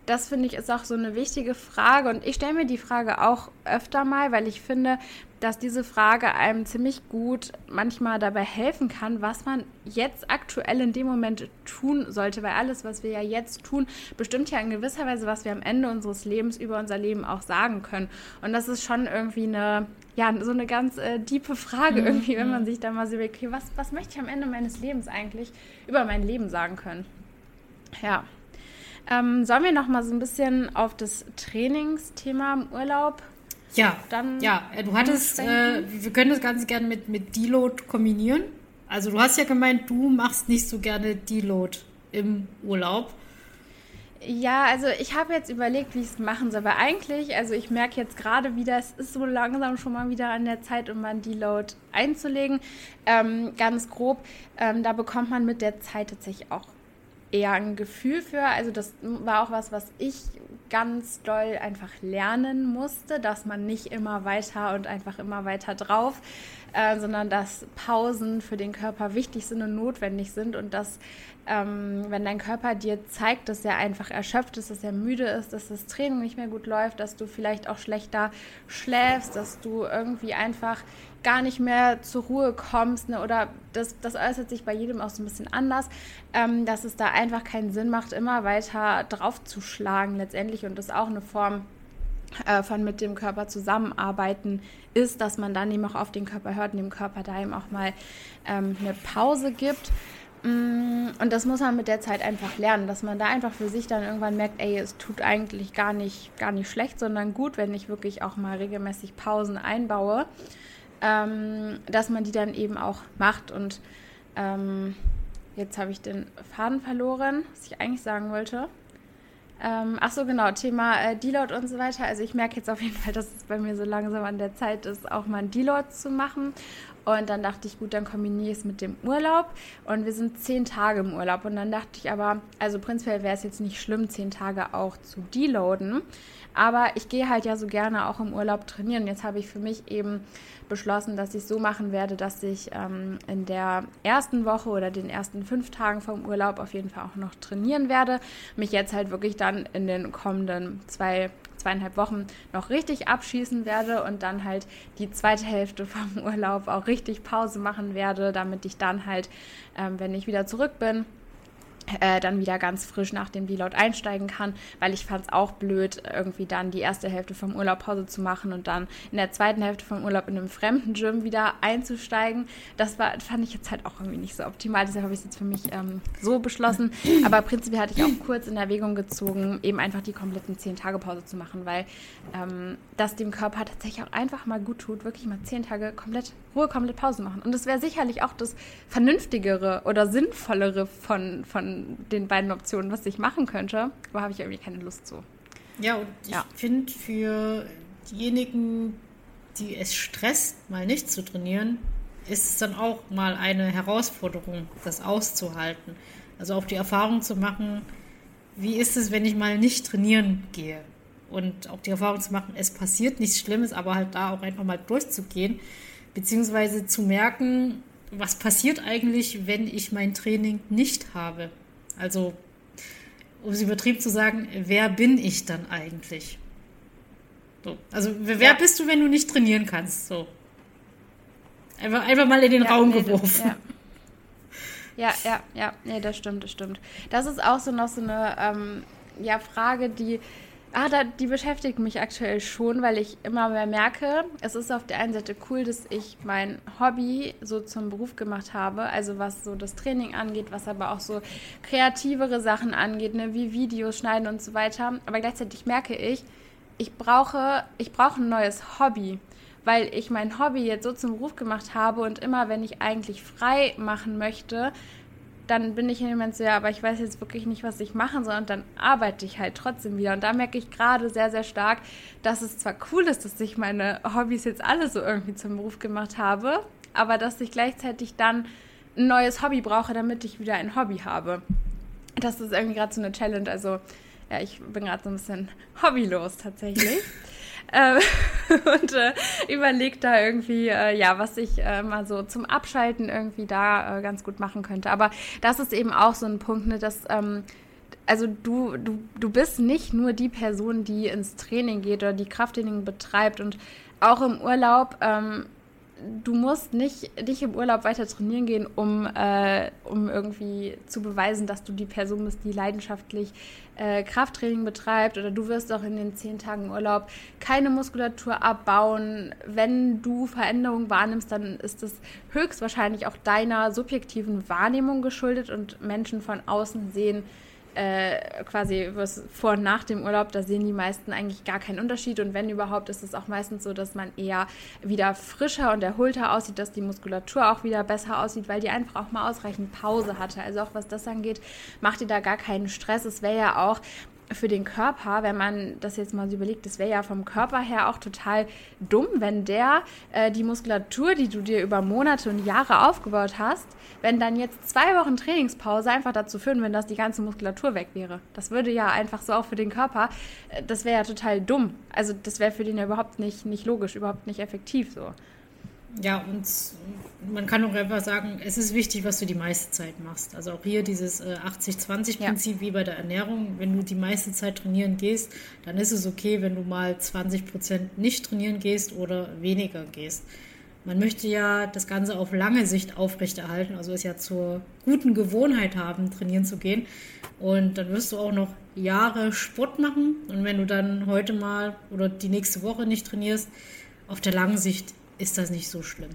Speaker 2: das finde ich ist auch so eine wichtige Frage. Und ich stelle mir die Frage auch öfter mal, weil ich finde, dass diese Frage einem ziemlich gut manchmal dabei helfen kann, was man jetzt aktuell in dem Moment tun sollte, weil alles, was wir ja jetzt tun, bestimmt ja in gewisser Weise, was wir am Ende unseres Lebens über unser Leben auch sagen können. Und das ist schon irgendwie eine, ja, so eine ganz äh, diepe Frage mhm. irgendwie, wenn man sich da mal so überlegt, okay, was, was möchte ich am Ende meines Lebens eigentlich über mein Leben sagen können? Ja. Ähm, sollen wir noch mal so ein bisschen auf das Trainingsthema im Urlaub
Speaker 1: ja, dann ja, äh, du hattest, äh, wir können das Ganze gerne mit, mit Deload kombinieren. Also du hast ja gemeint, du machst nicht so gerne Deload im Urlaub.
Speaker 2: Ja, also ich habe jetzt überlegt, wie ich es machen soll. Aber eigentlich, also ich merke jetzt gerade wieder, es ist so langsam schon mal wieder an der Zeit, um mal einen Deload einzulegen. Ähm, ganz grob, ähm, da bekommt man mit der Zeit tatsächlich auch eher ein Gefühl für. Also das war auch was, was ich ganz doll einfach lernen musste, dass man nicht immer weiter und einfach immer weiter drauf, äh, sondern dass Pausen für den Körper wichtig sind und notwendig sind und dass ähm, wenn dein Körper dir zeigt, dass er einfach erschöpft ist, dass er müde ist, dass das Training nicht mehr gut läuft, dass du vielleicht auch schlechter schläfst, dass du irgendwie einfach gar nicht mehr zur Ruhe kommst ne? oder das, das äußert sich bei jedem auch so ein bisschen anders, ähm, dass es da einfach keinen Sinn macht, immer weiter draufzuschlagen letztendlich und das auch eine Form äh, von mit dem Körper zusammenarbeiten ist, dass man dann eben auch auf den Körper hört und dem Körper da eben auch mal ähm, eine Pause gibt. Mm, und das muss man mit der Zeit einfach lernen, dass man da einfach für sich dann irgendwann merkt, ey, es tut eigentlich gar nicht, gar nicht schlecht, sondern gut, wenn ich wirklich auch mal regelmäßig Pausen einbaue, ähm, dass man die dann eben auch macht. Und ähm, jetzt habe ich den Faden verloren, was ich eigentlich sagen wollte. Ähm, ach so, genau, Thema äh, Deload und so weiter. Also ich merke jetzt auf jeden Fall, dass es bei mir so langsam an der Zeit ist, auch mal ein Deload zu machen. Und dann dachte ich, gut, dann kombiniere ich es mit dem Urlaub. Und wir sind zehn Tage im Urlaub. Und dann dachte ich aber, also prinzipiell wäre es jetzt nicht schlimm, zehn Tage auch zu deloaden. Aber ich gehe halt ja so gerne auch im Urlaub trainieren. Jetzt habe ich für mich eben beschlossen, dass ich so machen werde, dass ich ähm, in der ersten Woche oder den ersten fünf Tagen vom Urlaub auf jeden Fall auch noch trainieren werde. Mich jetzt halt wirklich dann in den kommenden zwei zweieinhalb Wochen noch richtig abschießen werde und dann halt die zweite Hälfte vom Urlaub auch richtig Pause machen werde, damit ich dann halt, ähm, wenn ich wieder zurück bin, äh, dann wieder ganz frisch nach dem Deload einsteigen kann, weil ich fand es auch blöd, irgendwie dann die erste Hälfte vom Urlaub Pause zu machen und dann in der zweiten Hälfte vom Urlaub in einem fremden Gym wieder einzusteigen. Das war, fand ich jetzt halt auch irgendwie nicht so optimal. Deshalb habe ich es jetzt für mich ähm, so beschlossen. Aber prinzipiell hatte ich auch kurz in Erwägung gezogen, eben einfach die kompletten 10 Tage Pause zu machen, weil ähm, das dem Körper tatsächlich auch einfach mal gut tut, wirklich mal 10 Tage komplett Ruhe, komplett Pause machen. Und das wäre sicherlich auch das vernünftigere oder sinnvollere von, von den beiden Optionen, was ich machen könnte. Aber habe ich irgendwie keine Lust zu.
Speaker 1: Ja, und ja. ich finde für diejenigen, die es stresst, mal nicht zu trainieren, ist es dann auch mal eine Herausforderung, das auszuhalten. Also auch die Erfahrung zu machen, wie ist es, wenn ich mal nicht trainieren gehe? Und auch die Erfahrung zu machen, es passiert nichts Schlimmes, aber halt da auch einfach mal durchzugehen, beziehungsweise zu merken, was passiert eigentlich, wenn ich mein Training nicht habe. Also, um es übertrieben zu sagen, wer bin ich dann eigentlich? So. Also, wer ja. bist du, wenn du nicht trainieren kannst? So. Einfach, einfach mal in den ja, Raum nee, geworfen.
Speaker 2: ja. ja, ja, ja, nee, das stimmt, das stimmt. Das ist auch so noch so eine ähm, ja, Frage, die Ah, da, die beschäftigt mich aktuell schon, weil ich immer mehr merke, es ist auf der einen Seite cool, dass ich mein Hobby so zum Beruf gemacht habe, also was so das Training angeht, was aber auch so kreativere Sachen angeht, ne, wie Videos schneiden und so weiter. Aber gleichzeitig merke ich, ich brauche, ich brauche ein neues Hobby, weil ich mein Hobby jetzt so zum Beruf gemacht habe und immer, wenn ich eigentlich frei machen möchte, dann bin ich in dem Moment so, ja, aber ich weiß jetzt wirklich nicht, was ich machen soll und dann arbeite ich halt trotzdem wieder. Und da merke ich gerade sehr, sehr stark, dass es zwar cool ist, dass ich meine Hobbys jetzt alle so irgendwie zum Beruf gemacht habe, aber dass ich gleichzeitig dann ein neues Hobby brauche, damit ich wieder ein Hobby habe. Das ist irgendwie gerade so eine Challenge. Also, ja, ich bin gerade so ein bisschen hobbylos tatsächlich. äh, und äh, überlegt da irgendwie, äh, ja, was ich äh, mal so zum Abschalten irgendwie da äh, ganz gut machen könnte. Aber das ist eben auch so ein Punkt, ne, dass ähm, also du, du, du bist nicht nur die Person, die ins Training geht oder die Krafttraining betreibt und auch im Urlaub ähm, du musst nicht, nicht im Urlaub weiter trainieren gehen, um, äh, um irgendwie zu beweisen, dass du die Person bist, die leidenschaftlich äh, Krafttraining betreibt. Oder du wirst auch in den zehn Tagen Urlaub keine Muskulatur abbauen. Wenn du Veränderungen wahrnimmst, dann ist das höchstwahrscheinlich auch deiner subjektiven Wahrnehmung geschuldet und Menschen von außen sehen äh, quasi vor und nach dem Urlaub, da sehen die meisten eigentlich gar keinen Unterschied. Und wenn überhaupt, ist es auch meistens so, dass man eher wieder frischer und erholter aussieht, dass die Muskulatur auch wieder besser aussieht, weil die einfach auch mal ausreichend Pause hatte. Also auch was das angeht, macht ihr da gar keinen Stress. Es wäre ja auch für den Körper, wenn man das jetzt mal so überlegt, das wäre ja vom Körper her auch total dumm, wenn der äh, die Muskulatur, die du dir über Monate und Jahre aufgebaut hast, wenn dann jetzt zwei Wochen Trainingspause einfach dazu führen, wenn das die ganze Muskulatur weg wäre. Das würde ja einfach so auch für den Körper, äh, das wäre ja total dumm. Also das wäre für den ja überhaupt nicht, nicht logisch, überhaupt nicht effektiv so.
Speaker 1: Ja, und man kann auch einfach sagen, es ist wichtig, was du die meiste Zeit machst. Also auch hier dieses 80-20-Prinzip ja. wie bei der Ernährung. Wenn du die meiste Zeit trainieren gehst, dann ist es okay, wenn du mal 20 Prozent nicht trainieren gehst oder weniger gehst. Man möchte ja das Ganze auf lange Sicht aufrechterhalten, also es ja zur guten Gewohnheit haben, trainieren zu gehen. Und dann wirst du auch noch Jahre Sport machen. Und wenn du dann heute mal oder die nächste Woche nicht trainierst, auf der langen Sicht ist das nicht so schlimm.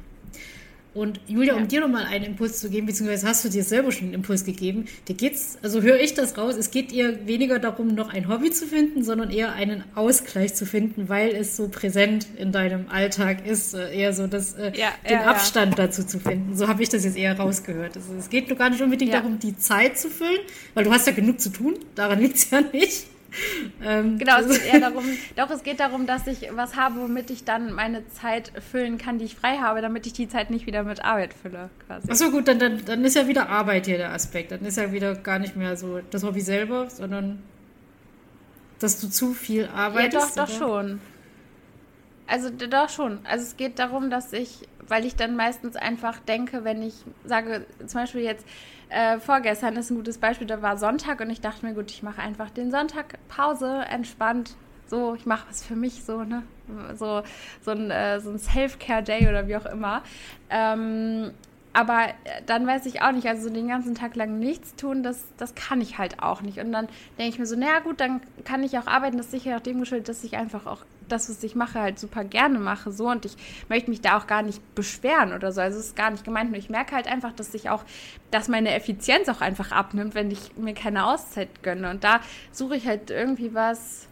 Speaker 1: Und Julia, ja. um dir nochmal einen Impuls zu geben, beziehungsweise hast du dir selber schon einen Impuls gegeben, dir geht's, also höre ich das raus, es geht ihr weniger darum, noch ein Hobby zu finden, sondern eher einen Ausgleich zu finden, weil es so präsent in deinem Alltag ist, äh, eher so das, äh, ja, den ja, Abstand dazu zu finden. So habe ich das jetzt eher rausgehört. Also es geht nur gar nicht unbedingt darum, die Zeit zu füllen, weil du hast ja genug zu tun, daran liegt es ja nicht.
Speaker 2: Ähm, genau, es geht eher darum, doch es geht darum, dass ich was habe, womit ich dann meine Zeit füllen kann, die ich frei habe, damit ich die Zeit nicht wieder mit Arbeit fülle,
Speaker 1: quasi. Achso, gut, dann, dann, dann ist ja wieder Arbeit hier der Aspekt. Dann ist ja wieder gar nicht mehr so das Hobby selber, sondern dass du zu viel arbeitest.
Speaker 2: Ja, doch, oder? doch schon. Also doch schon. Also es geht darum, dass ich, weil ich dann meistens einfach denke, wenn ich sage, zum Beispiel jetzt, äh, vorgestern ist ein gutes Beispiel, da war Sonntag und ich dachte mir, gut, ich mache einfach den Sonntag Pause, entspannt. So, ich mache was für mich, so, ne? So, so ein, äh, so ein Self-Care-Day oder wie auch immer. Ähm, aber dann weiß ich auch nicht, also den ganzen Tag lang nichts tun, das, das kann ich halt auch nicht. Und dann denke ich mir so, naja gut, dann kann ich auch arbeiten. Das ist sicher auch dem geschuldet, dass ich einfach auch das, was ich mache, halt super gerne mache. So und ich möchte mich da auch gar nicht beschweren oder so. Also es ist gar nicht gemeint. Nur ich merke halt einfach, dass ich auch, dass meine Effizienz auch einfach abnimmt, wenn ich mir keine Auszeit gönne. Und da suche ich halt irgendwie was.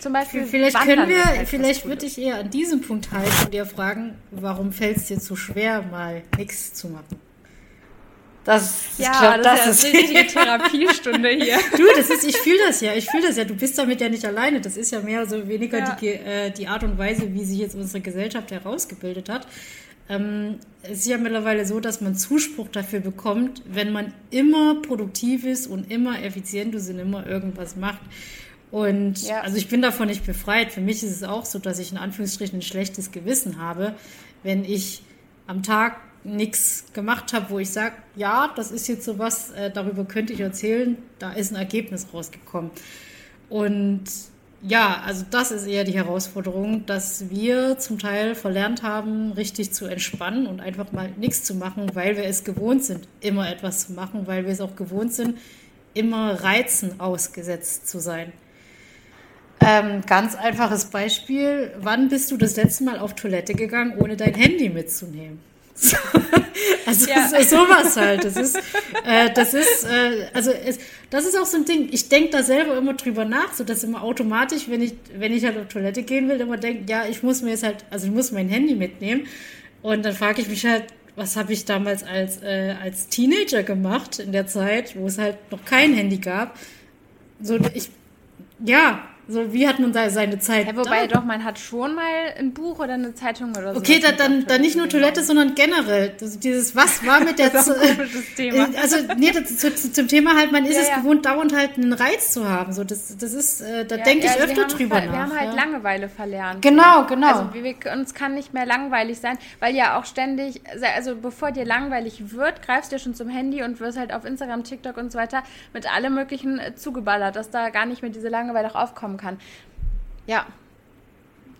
Speaker 1: Zum Beispiel. Vielleicht können wir, halt vielleicht würde ich eher an diesem Punkt halten und dir fragen, warum fällt es dir so schwer, mal nichts zu machen?
Speaker 2: Das, ja, glaub, das, das ist ja eine richtige Therapiestunde hier.
Speaker 1: Du, das ist, ich fühle das ja, ich fühle das ja. Du bist damit ja nicht alleine. Das ist ja mehr oder weniger ja. die, äh, die Art und Weise, wie sich jetzt unsere Gesellschaft herausgebildet hat. Ähm, es ist ja mittlerweile so, dass man Zuspruch dafür bekommt, wenn man immer produktiv ist und immer effizient ist und immer irgendwas macht. Und ja. also ich bin davon nicht befreit. Für mich ist es auch so, dass ich in Anführungsstrichen ein schlechtes Gewissen habe, wenn ich am Tag nichts gemacht habe, wo ich sage, ja, das ist jetzt sowas, äh, darüber könnte ich erzählen, da ist ein Ergebnis rausgekommen. Und ja, also das ist eher die Herausforderung, dass wir zum Teil verlernt haben, richtig zu entspannen und einfach mal nichts zu machen, weil wir es gewohnt sind, immer etwas zu machen, weil wir es auch gewohnt sind, immer Reizen ausgesetzt zu sein. Ähm, ganz einfaches Beispiel. Wann bist du das letzte Mal auf Toilette gegangen, ohne dein Handy mitzunehmen? also ja. so, sowas halt. Das ist, äh, das ist, äh, also es, das ist auch so ein Ding. Ich denke da selber immer drüber nach, so dass immer automatisch, wenn ich, wenn ich halt auf Toilette gehen will, immer denke, ja, ich muss mir jetzt halt, also ich muss mein Handy mitnehmen. Und dann frage ich mich halt, was habe ich damals als, äh, als Teenager gemacht in der Zeit, wo es halt noch kein Handy gab. So, ich, ja, so, wie hat man da seine Zeit?
Speaker 2: Ja, wobei da? doch, man hat schon mal ein Buch oder eine Zeitung oder so.
Speaker 1: Okay, da, dann, dann nicht nur Toilette, sondern generell. Das, dieses, was war mit der... das ist ein komisches Thema. Also, nee, das, zu, zu, zum Thema halt, man ist ja, es ja. gewohnt, dauernd halt einen Reiz zu haben. So, das, das ist, äh, da ja, denke ich öfter drüber nach.
Speaker 2: Wir haben halt Langeweile verlernt.
Speaker 1: Genau, genau.
Speaker 2: Also, wir, uns kann nicht mehr langweilig sein, weil ja auch ständig, also bevor dir langweilig wird, greifst du schon zum Handy und wirst halt auf Instagram, TikTok und so weiter mit allem möglichen zugeballert, dass da gar nicht mehr diese Langeweile auch aufkommen kann. Ja.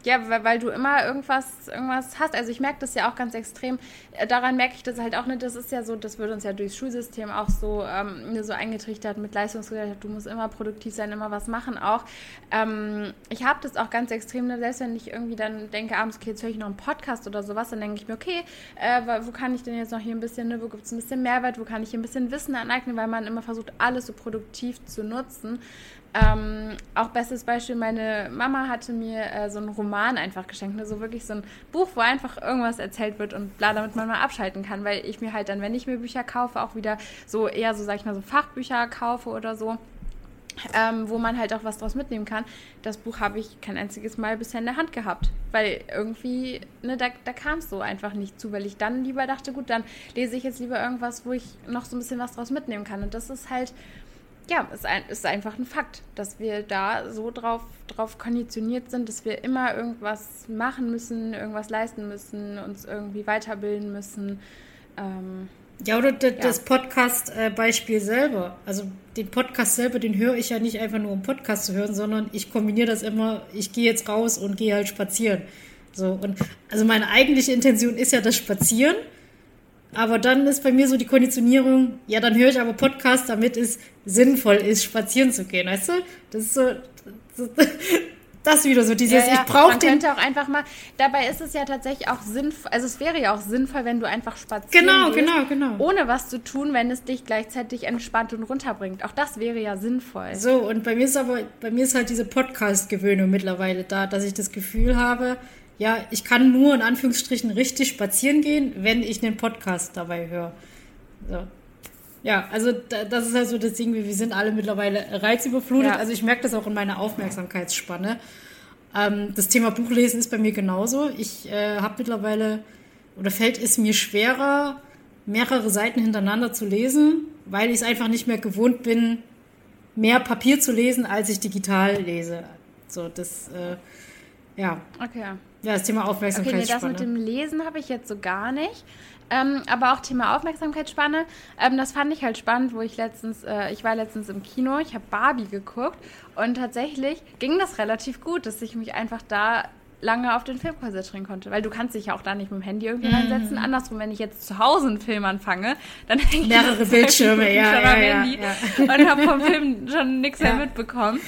Speaker 2: Ja, weil, weil, du immer irgendwas, irgendwas hast. Also ich merke das ja auch ganz extrem. Äh, daran merke ich das halt auch nicht. Das ist ja so, das wird uns ja durchs Schulsystem auch so, ähm, so eingetrichtert mit Leistungsgesellschaft. Du musst immer produktiv sein, immer was machen auch. Ähm, ich habe das auch ganz extrem, ne? selbst wenn ich irgendwie dann denke, abends, okay, jetzt höre ich noch einen Podcast oder sowas, dann denke ich mir, okay, äh, wo kann ich denn jetzt noch hier ein bisschen, ne? wo gibt es ein bisschen Mehrwert, wo kann ich hier ein bisschen Wissen aneignen, weil man immer versucht, alles so produktiv zu nutzen. Ähm, auch bestes Beispiel, meine Mama hatte mir äh, so einen Roman einfach geschenkt, ne? so wirklich so ein Buch, wo einfach irgendwas erzählt wird und bla, damit man mal abschalten kann, weil ich mir halt dann, wenn ich mir Bücher kaufe, auch wieder so eher so, sag ich mal, so Fachbücher kaufe oder so. Ähm, wo man halt auch was draus mitnehmen kann. Das Buch habe ich kein einziges Mal bisher in der Hand gehabt, weil irgendwie, ne, da, da kam es so einfach nicht zu, weil ich dann lieber dachte, gut, dann lese ich jetzt lieber irgendwas, wo ich noch so ein bisschen was draus mitnehmen kann. Und das ist halt, ja, ist, ein, ist einfach ein Fakt, dass wir da so drauf, drauf konditioniert sind, dass wir immer irgendwas machen müssen, irgendwas leisten müssen, uns irgendwie weiterbilden müssen. Ähm,
Speaker 1: ja, oder das ja. Podcast-Beispiel selber. Also den Podcast selber, den höre ich ja nicht einfach nur um Podcast zu hören, sondern ich kombiniere das immer, ich gehe jetzt raus und gehe halt spazieren. So, und also meine eigentliche Intention ist ja das Spazieren. Aber dann ist bei mir so die Konditionierung, ja, dann höre ich aber Podcast, damit es sinnvoll ist, spazieren zu gehen, weißt du? Das ist so, so das wieder so dieses, ja, ja. ich brauche den.
Speaker 2: Man könnte auch einfach mal, dabei ist es ja tatsächlich auch sinnvoll, also es wäre ja auch sinnvoll, wenn du einfach spazieren
Speaker 1: Genau, gehst, genau, genau.
Speaker 2: Ohne was zu tun, wenn es dich gleichzeitig entspannt und runterbringt. Auch das wäre ja sinnvoll.
Speaker 1: So, und bei mir ist aber, bei mir ist halt diese Podcast-Gewöhnung mittlerweile da, dass ich das Gefühl habe, ja, ich kann nur in Anführungsstrichen richtig spazieren gehen, wenn ich einen Podcast dabei höre. So. Ja, also das ist halt so das Ding, wir sind alle mittlerweile reizüberflutet. Ja. Also ich merke das auch in meiner Aufmerksamkeitsspanne. Ähm, das Thema Buchlesen ist bei mir genauso. Ich äh, habe mittlerweile, oder fällt es mir schwerer, mehrere Seiten hintereinander zu lesen, weil ich es einfach nicht mehr gewohnt bin, mehr Papier zu lesen, als ich digital lese. So, das, äh, ja.
Speaker 2: Okay.
Speaker 1: Ja, das Thema Aufmerksamkeitsspanne. Okay,
Speaker 2: nee, das mit dem Lesen habe ich jetzt so gar nicht. Ähm, aber auch Thema Aufmerksamkeitsspanne, ähm, das fand ich halt spannend, wo ich letztens, äh, ich war letztens im Kino, ich habe Barbie geguckt und tatsächlich ging das relativ gut, dass ich mich einfach da lange auf den Film konzentrieren konnte, weil du kannst dich ja auch da nicht mit dem Handy irgendwie mhm. reinsetzen. Andersrum, wenn ich jetzt zu Hause einen Film anfange, dann hänge ich
Speaker 1: mehrere Bildschirme, ja,
Speaker 2: schon
Speaker 1: ja,
Speaker 2: am Handy ja, ja. und habe vom Film schon nichts mehr mitbekommen.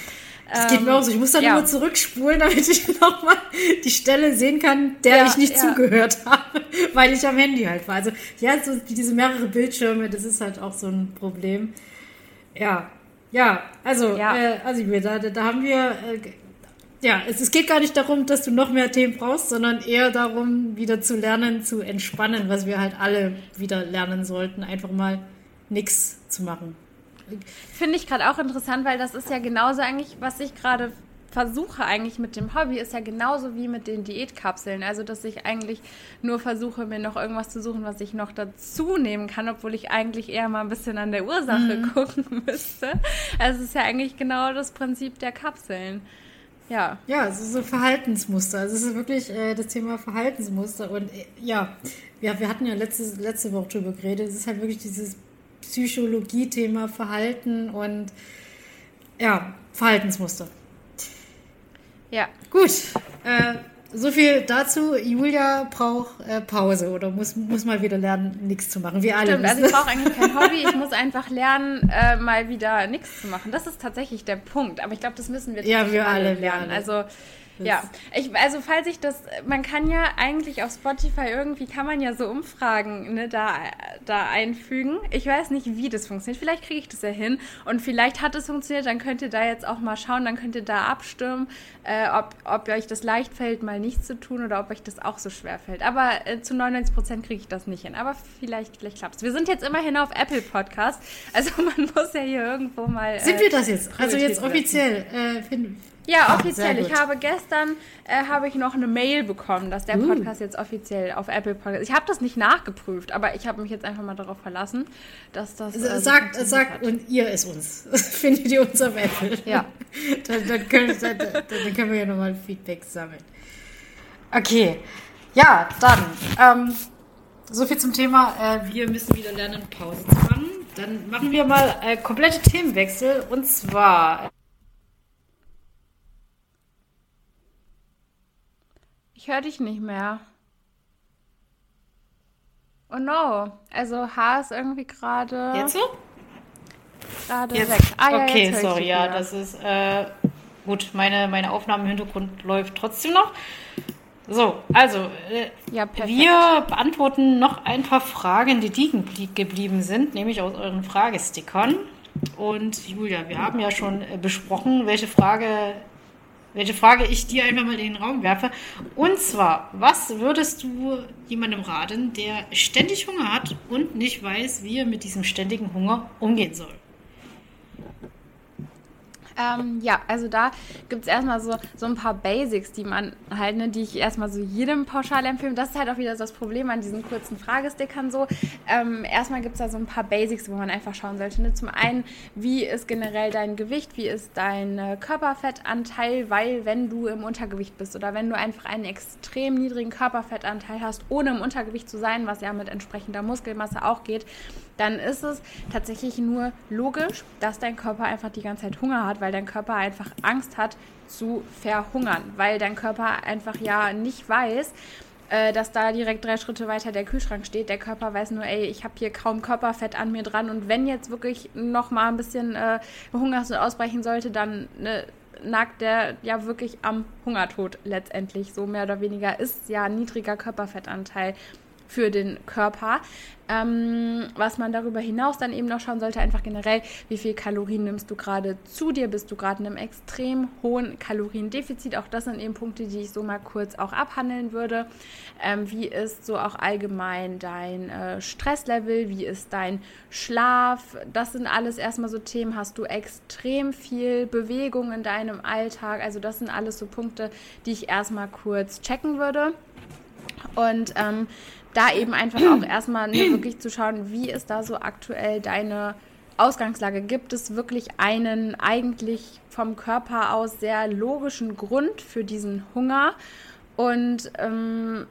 Speaker 1: Das geht mir auch so. Ich muss dann ja. nur zurückspulen, damit ich nochmal die Stelle sehen kann, der ja, ich nicht ja. zugehört habe, weil ich am Handy halt war. Also ja, so diese mehrere Bildschirme, das ist halt auch so ein Problem. Ja, ja, also, ja. Äh, also da, da haben wir, äh, ja, es, es geht gar nicht darum, dass du noch mehr Themen brauchst, sondern eher darum, wieder zu lernen, zu entspannen, was wir halt alle wieder lernen sollten, einfach mal nichts zu machen.
Speaker 2: Finde ich gerade auch interessant, weil das ist ja genauso eigentlich, was ich gerade versuche eigentlich mit dem Hobby, ist ja genauso wie mit den Diätkapseln. Also, dass ich eigentlich nur versuche, mir noch irgendwas zu suchen, was ich noch dazu nehmen kann, obwohl ich eigentlich eher mal ein bisschen an der Ursache mhm. gucken müsste. Also, es ist ja eigentlich genau das Prinzip der Kapseln. Ja.
Speaker 1: Ja, es ist so Verhaltensmuster. Also, es ist wirklich äh, das Thema Verhaltensmuster. Und äh, ja, wir, wir hatten ja letzte, letzte Woche drüber geredet. Es ist halt wirklich dieses Psychologie-Thema Verhalten und ja, Verhaltensmuster.
Speaker 2: Ja.
Speaker 1: Gut. Äh, so viel dazu. Julia braucht äh, Pause oder muss, muss mal wieder lernen, nichts zu machen. Wir alle.
Speaker 2: Stimmt, also ich brauche eigentlich kein Hobby. Ich muss einfach lernen, äh, mal wieder nichts zu machen. Das ist tatsächlich der Punkt. Aber ich glaube, das müssen wir
Speaker 1: ja, wir alle lernen.
Speaker 2: Also ja, ich, also falls ich das, man kann ja eigentlich auf Spotify irgendwie, kann man ja so Umfragen ne, da, da einfügen. Ich weiß nicht, wie das funktioniert. Vielleicht kriege ich das ja hin und vielleicht hat es funktioniert, dann könnt ihr da jetzt auch mal schauen, dann könnt ihr da abstimmen, äh, ob, ob euch das leicht fällt, mal nichts zu tun oder ob euch das auch so schwer fällt. Aber äh, zu 99 Prozent kriege ich das nicht hin. Aber vielleicht, vielleicht klappt es. Wir sind jetzt immerhin auf Apple Podcast, also man muss ja hier irgendwo mal. Äh,
Speaker 1: sind wir das jetzt? Also jetzt offiziell äh, finden
Speaker 2: ja, ah, offiziell. Ich habe gestern äh, habe ich noch eine Mail bekommen, dass der uh. Podcast uh. jetzt offiziell auf Apple Podcast. Ich habe das nicht nachgeprüft, aber ich habe mich jetzt einfach mal darauf verlassen, dass das.
Speaker 1: Äh, sagt, sagt und ihr ist uns. Findet ihr uns auf Apple?
Speaker 2: Ja.
Speaker 1: dann, dann, können, dann, dann, können wir ja nochmal Feedback sammeln. Okay. Ja, dann. Ähm, so viel zum Thema. Äh, wir müssen wieder lernen, Pause zu machen. Dann machen wir mal äh, komplette Themenwechsel und zwar
Speaker 2: Ich höre dich nicht mehr. Oh no. Also H ist irgendwie gerade.
Speaker 1: Jetzt so?
Speaker 2: Gerade
Speaker 1: Jetzt.
Speaker 2: weg. Ah, ja,
Speaker 1: okay,
Speaker 2: jetzt
Speaker 1: sorry, ja, das ist äh, gut. Meine, meine Aufnahme im Hintergrund läuft trotzdem noch. So, also, äh,
Speaker 2: Ja,
Speaker 1: wir beantworten noch ein paar Fragen, die liegen blie- geblieben sind, nämlich aus euren Fragestickern. Und Julia, wir haben ja schon äh, besprochen, welche Frage, welche Frage ich dir einfach mal in den Raum werfe. Und zwar, was würdest du jemandem raten, der ständig Hunger hat und nicht weiß, wie er mit diesem ständigen Hunger umgehen soll?
Speaker 2: Ähm, ja, also da gibt es erstmal so, so ein paar Basics, die man halt, ne, die ich erstmal so jedem pauschal empfehle. Das ist halt auch wieder das Problem an diesen kurzen Fragestickern so. Ähm, erstmal gibt es da so ein paar Basics, wo man einfach schauen sollte. Ne? Zum einen, wie ist generell dein Gewicht, wie ist dein äh, Körperfettanteil, weil wenn du im Untergewicht bist oder wenn du einfach einen extrem niedrigen Körperfettanteil hast, ohne im Untergewicht zu sein, was ja mit entsprechender Muskelmasse auch geht, dann ist es tatsächlich nur logisch, dass dein Körper einfach die ganze Zeit Hunger hat, weil dein Körper einfach Angst hat zu verhungern, weil dein Körper einfach ja nicht weiß, äh, dass da direkt drei Schritte weiter der Kühlschrank steht. Der Körper weiß nur, ey, ich habe hier kaum Körperfett an mir dran und wenn jetzt wirklich noch mal ein bisschen äh, Hunger so ausbrechen sollte, dann ne, nagt der ja wirklich am Hungertod letztendlich. So mehr oder weniger ist ja ein niedriger Körperfettanteil für den Körper. Ähm, was man darüber hinaus dann eben noch schauen sollte, einfach generell, wie viel Kalorien nimmst du gerade zu dir? Bist du gerade in einem extrem hohen Kaloriendefizit? Auch das sind eben Punkte, die ich so mal kurz auch abhandeln würde. Ähm, wie ist so auch allgemein dein äh, Stresslevel? Wie ist dein Schlaf? Das sind alles erstmal so Themen. Hast du extrem viel Bewegung in deinem Alltag? Also das sind alles so Punkte, die ich erstmal kurz checken würde. Und ähm, da eben einfach auch erstmal ne, wirklich zu schauen, wie ist da so aktuell deine Ausgangslage? Gibt es wirklich einen eigentlich vom Körper aus sehr logischen Grund für diesen Hunger? Und ähm,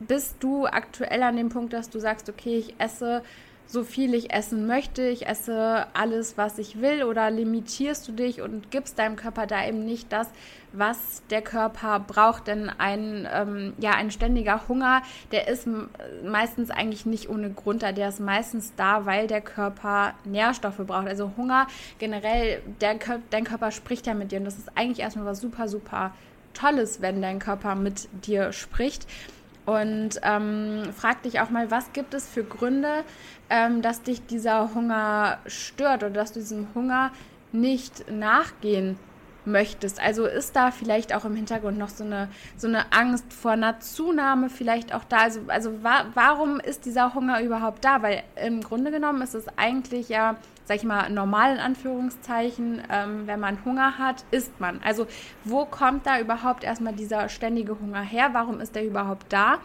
Speaker 2: bist du aktuell an dem Punkt, dass du sagst, okay, ich esse so viel ich essen möchte, ich esse alles, was ich will, oder limitierst du dich und gibst deinem Körper da eben nicht das, was der Körper braucht? Denn ein, ähm, ja, ein ständiger Hunger, der ist meistens eigentlich nicht ohne Grund da, der ist meistens da, weil der Körper Nährstoffe braucht. Also Hunger generell, der, dein Körper spricht ja mit dir und das ist eigentlich erstmal was super, super Tolles, wenn dein Körper mit dir spricht. Und ähm, frag dich auch mal, was gibt es für Gründe, ähm, dass dich dieser Hunger stört oder dass du diesem Hunger nicht nachgehen möchtest. Also ist da vielleicht auch im Hintergrund noch so eine, so eine Angst vor einer Zunahme vielleicht auch da? Also, also wa warum ist dieser Hunger überhaupt da? Weil im Grunde genommen ist es eigentlich ja, sag ich mal, normal in Anführungszeichen, ähm, wenn man Hunger hat, isst man. Also wo kommt da überhaupt erstmal dieser ständige Hunger her? Warum ist der überhaupt da?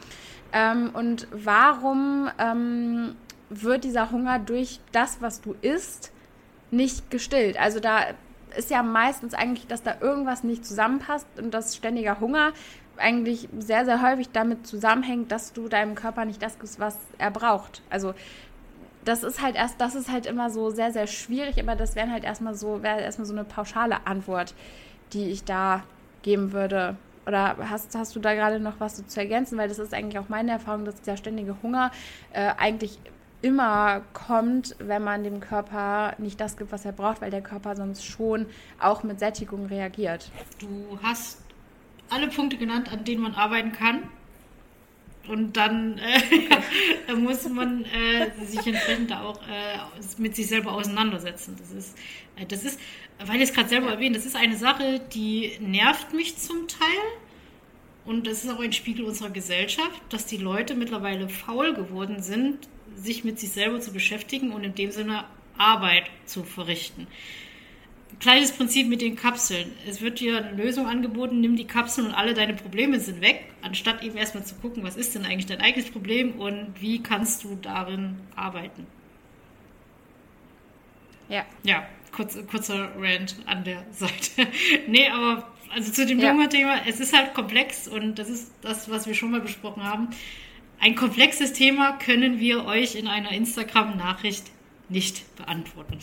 Speaker 2: Ähm, und warum ähm, wird dieser Hunger durch das, was du isst, nicht gestillt? Also da ist ja meistens eigentlich, dass da irgendwas nicht zusammenpasst und dass ständiger Hunger eigentlich sehr, sehr häufig damit zusammenhängt, dass du deinem Körper nicht das gibst, was er braucht. Also das ist halt erst, das ist halt immer so sehr, sehr schwierig, aber das wären halt erstmal so, wäre erstmal so eine pauschale Antwort, die ich da geben würde. Oder hast, hast du da gerade noch was so zu ergänzen? Weil das ist eigentlich auch meine Erfahrung, dass dieser ständige Hunger äh, eigentlich immer kommt, wenn man dem Körper nicht das gibt, was er braucht, weil der Körper sonst schon auch mit Sättigung reagiert.
Speaker 1: Du hast alle Punkte genannt, an denen man arbeiten kann. Und dann äh, muss man äh, sich entsprechend auch äh, mit sich selber auseinandersetzen. Das ist, äh, das ist weil ich es gerade selber erwähnt, das ist eine Sache, die nervt mich zum Teil. Und das ist auch ein Spiegel unserer Gesellschaft, dass die Leute mittlerweile faul geworden sind, sich mit sich selber zu beschäftigen und in dem Sinne Arbeit zu verrichten. Kleines Prinzip mit den Kapseln. Es wird dir eine Lösung angeboten, nimm die Kapseln und alle deine Probleme sind weg, anstatt eben erstmal zu gucken, was ist denn eigentlich dein eigenes Problem und wie kannst du darin arbeiten.
Speaker 2: Ja.
Speaker 1: Ja, kurz, kurzer Rant an der Seite. nee, aber also zu dem
Speaker 2: Ja.
Speaker 1: Hungerthema, es ist halt komplex und das ist das, was wir schon mal besprochen haben. Ein komplexes Thema können wir euch in einer Instagram-Nachricht nicht beantworten.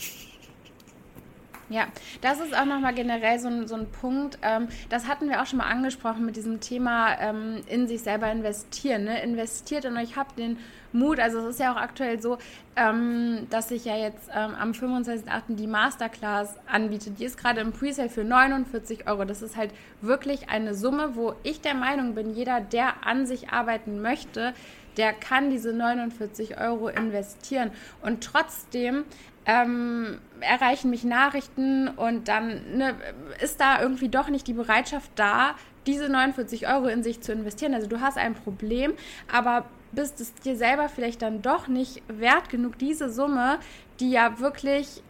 Speaker 2: Ja, das ist auch nochmal generell so ein, so ein Punkt. Ähm, das hatten wir auch schon mal angesprochen mit diesem Thema ähm, in sich selber investieren. Ne? Investiert in euch, habt den Mut. Also es ist ja auch aktuell so, ähm, dass ich ja jetzt ähm, am 25.08. die Masterclass anbiete. Die ist gerade im Presale für 49 Euro. Das ist halt wirklich eine Summe, wo ich der Meinung bin, jeder, der an sich arbeiten möchte, der kann diese 49 Euro investieren. Und trotzdem ähm, erreichen mich Nachrichten und dann ne, ist da irgendwie doch nicht die Bereitschaft da, diese 49 Euro in sich zu investieren. Also du hast ein Problem, aber bist es dir selber vielleicht dann doch nicht wert genug, diese Summe, die ja wirklich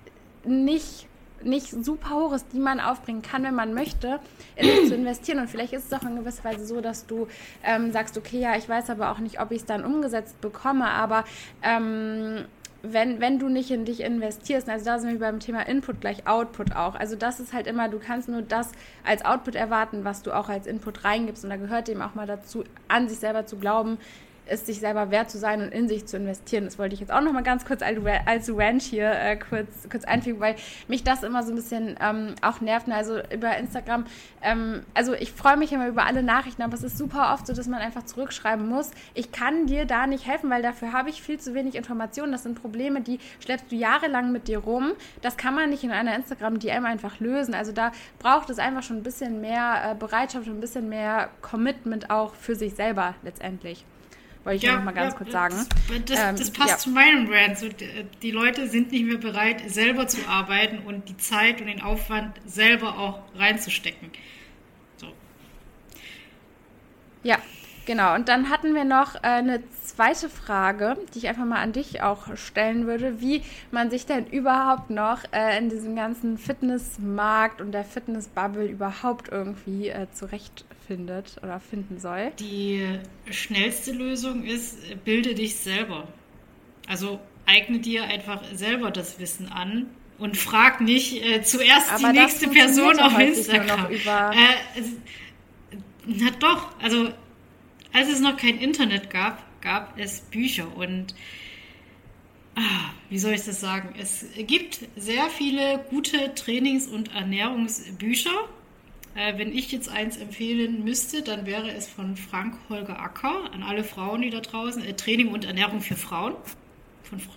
Speaker 2: nicht nicht super hoch ist, die man aufbringen kann, wenn man möchte, in zu investieren. Und vielleicht ist es auch in gewisser Weise so, dass du ähm, sagst, okay, ja, ich weiß aber auch nicht, ob ich es dann umgesetzt bekomme, aber ähm, wenn, wenn du nicht in dich investierst, also da sind wir beim Thema Input gleich Output auch. Also das ist halt immer, du kannst nur das als Output erwarten, was du auch als Input reingibst. Und da gehört eben auch mal dazu, an sich selber zu glauben, es sich selber wert zu sein und in sich zu investieren. Das wollte ich jetzt auch noch mal ganz kurz als, als Ranch hier äh, kurz, kurz einfügen, weil mich das immer so ein bisschen ähm, auch nervt. Also über Instagram, ähm, also ich freue mich immer über alle Nachrichten, aber es ist super oft so, dass man einfach zurückschreiben muss. Ich kann dir da nicht helfen, weil dafür habe ich viel zu wenig Informationen. Das sind Probleme, die schleppst du jahrelang mit dir rum. Das kann man nicht in einer Instagram-DM einfach lösen. Also da braucht es einfach schon ein bisschen mehr äh, Bereitschaft und ein bisschen mehr Commitment auch für sich selber letztendlich wollte ich ja, noch mal ganz ja, kurz sagen.
Speaker 1: Das, das, das ähm, passt ja. zu meinem Brand. So, die Leute sind nicht mehr bereit, selber zu arbeiten und die Zeit und den Aufwand selber auch reinzustecken. So.
Speaker 2: Ja, genau. Und dann hatten wir noch äh, eine zweite Frage, die ich einfach mal an dich auch stellen würde, wie man sich denn überhaupt noch äh, in diesem ganzen Fitnessmarkt und der Fitnessbubble überhaupt irgendwie äh, zurecht findet oder finden soll?
Speaker 1: Die schnellste Lösung ist, bilde dich selber. Also eigne dir einfach selber das Wissen an und frag nicht äh, zuerst Aber die nächste Person auf Instagram. Äh, es, na doch, also als es noch kein Internet gab, gab es Bücher und ah, wie soll ich das sagen? Es gibt sehr viele gute Trainings- und Ernährungsbücher äh, wenn ich jetzt eins empfehlen müsste, dann wäre es von Frank Holger Acker an alle Frauen, die da draußen. Äh, Training und Ernährung für Frauen. Von Fra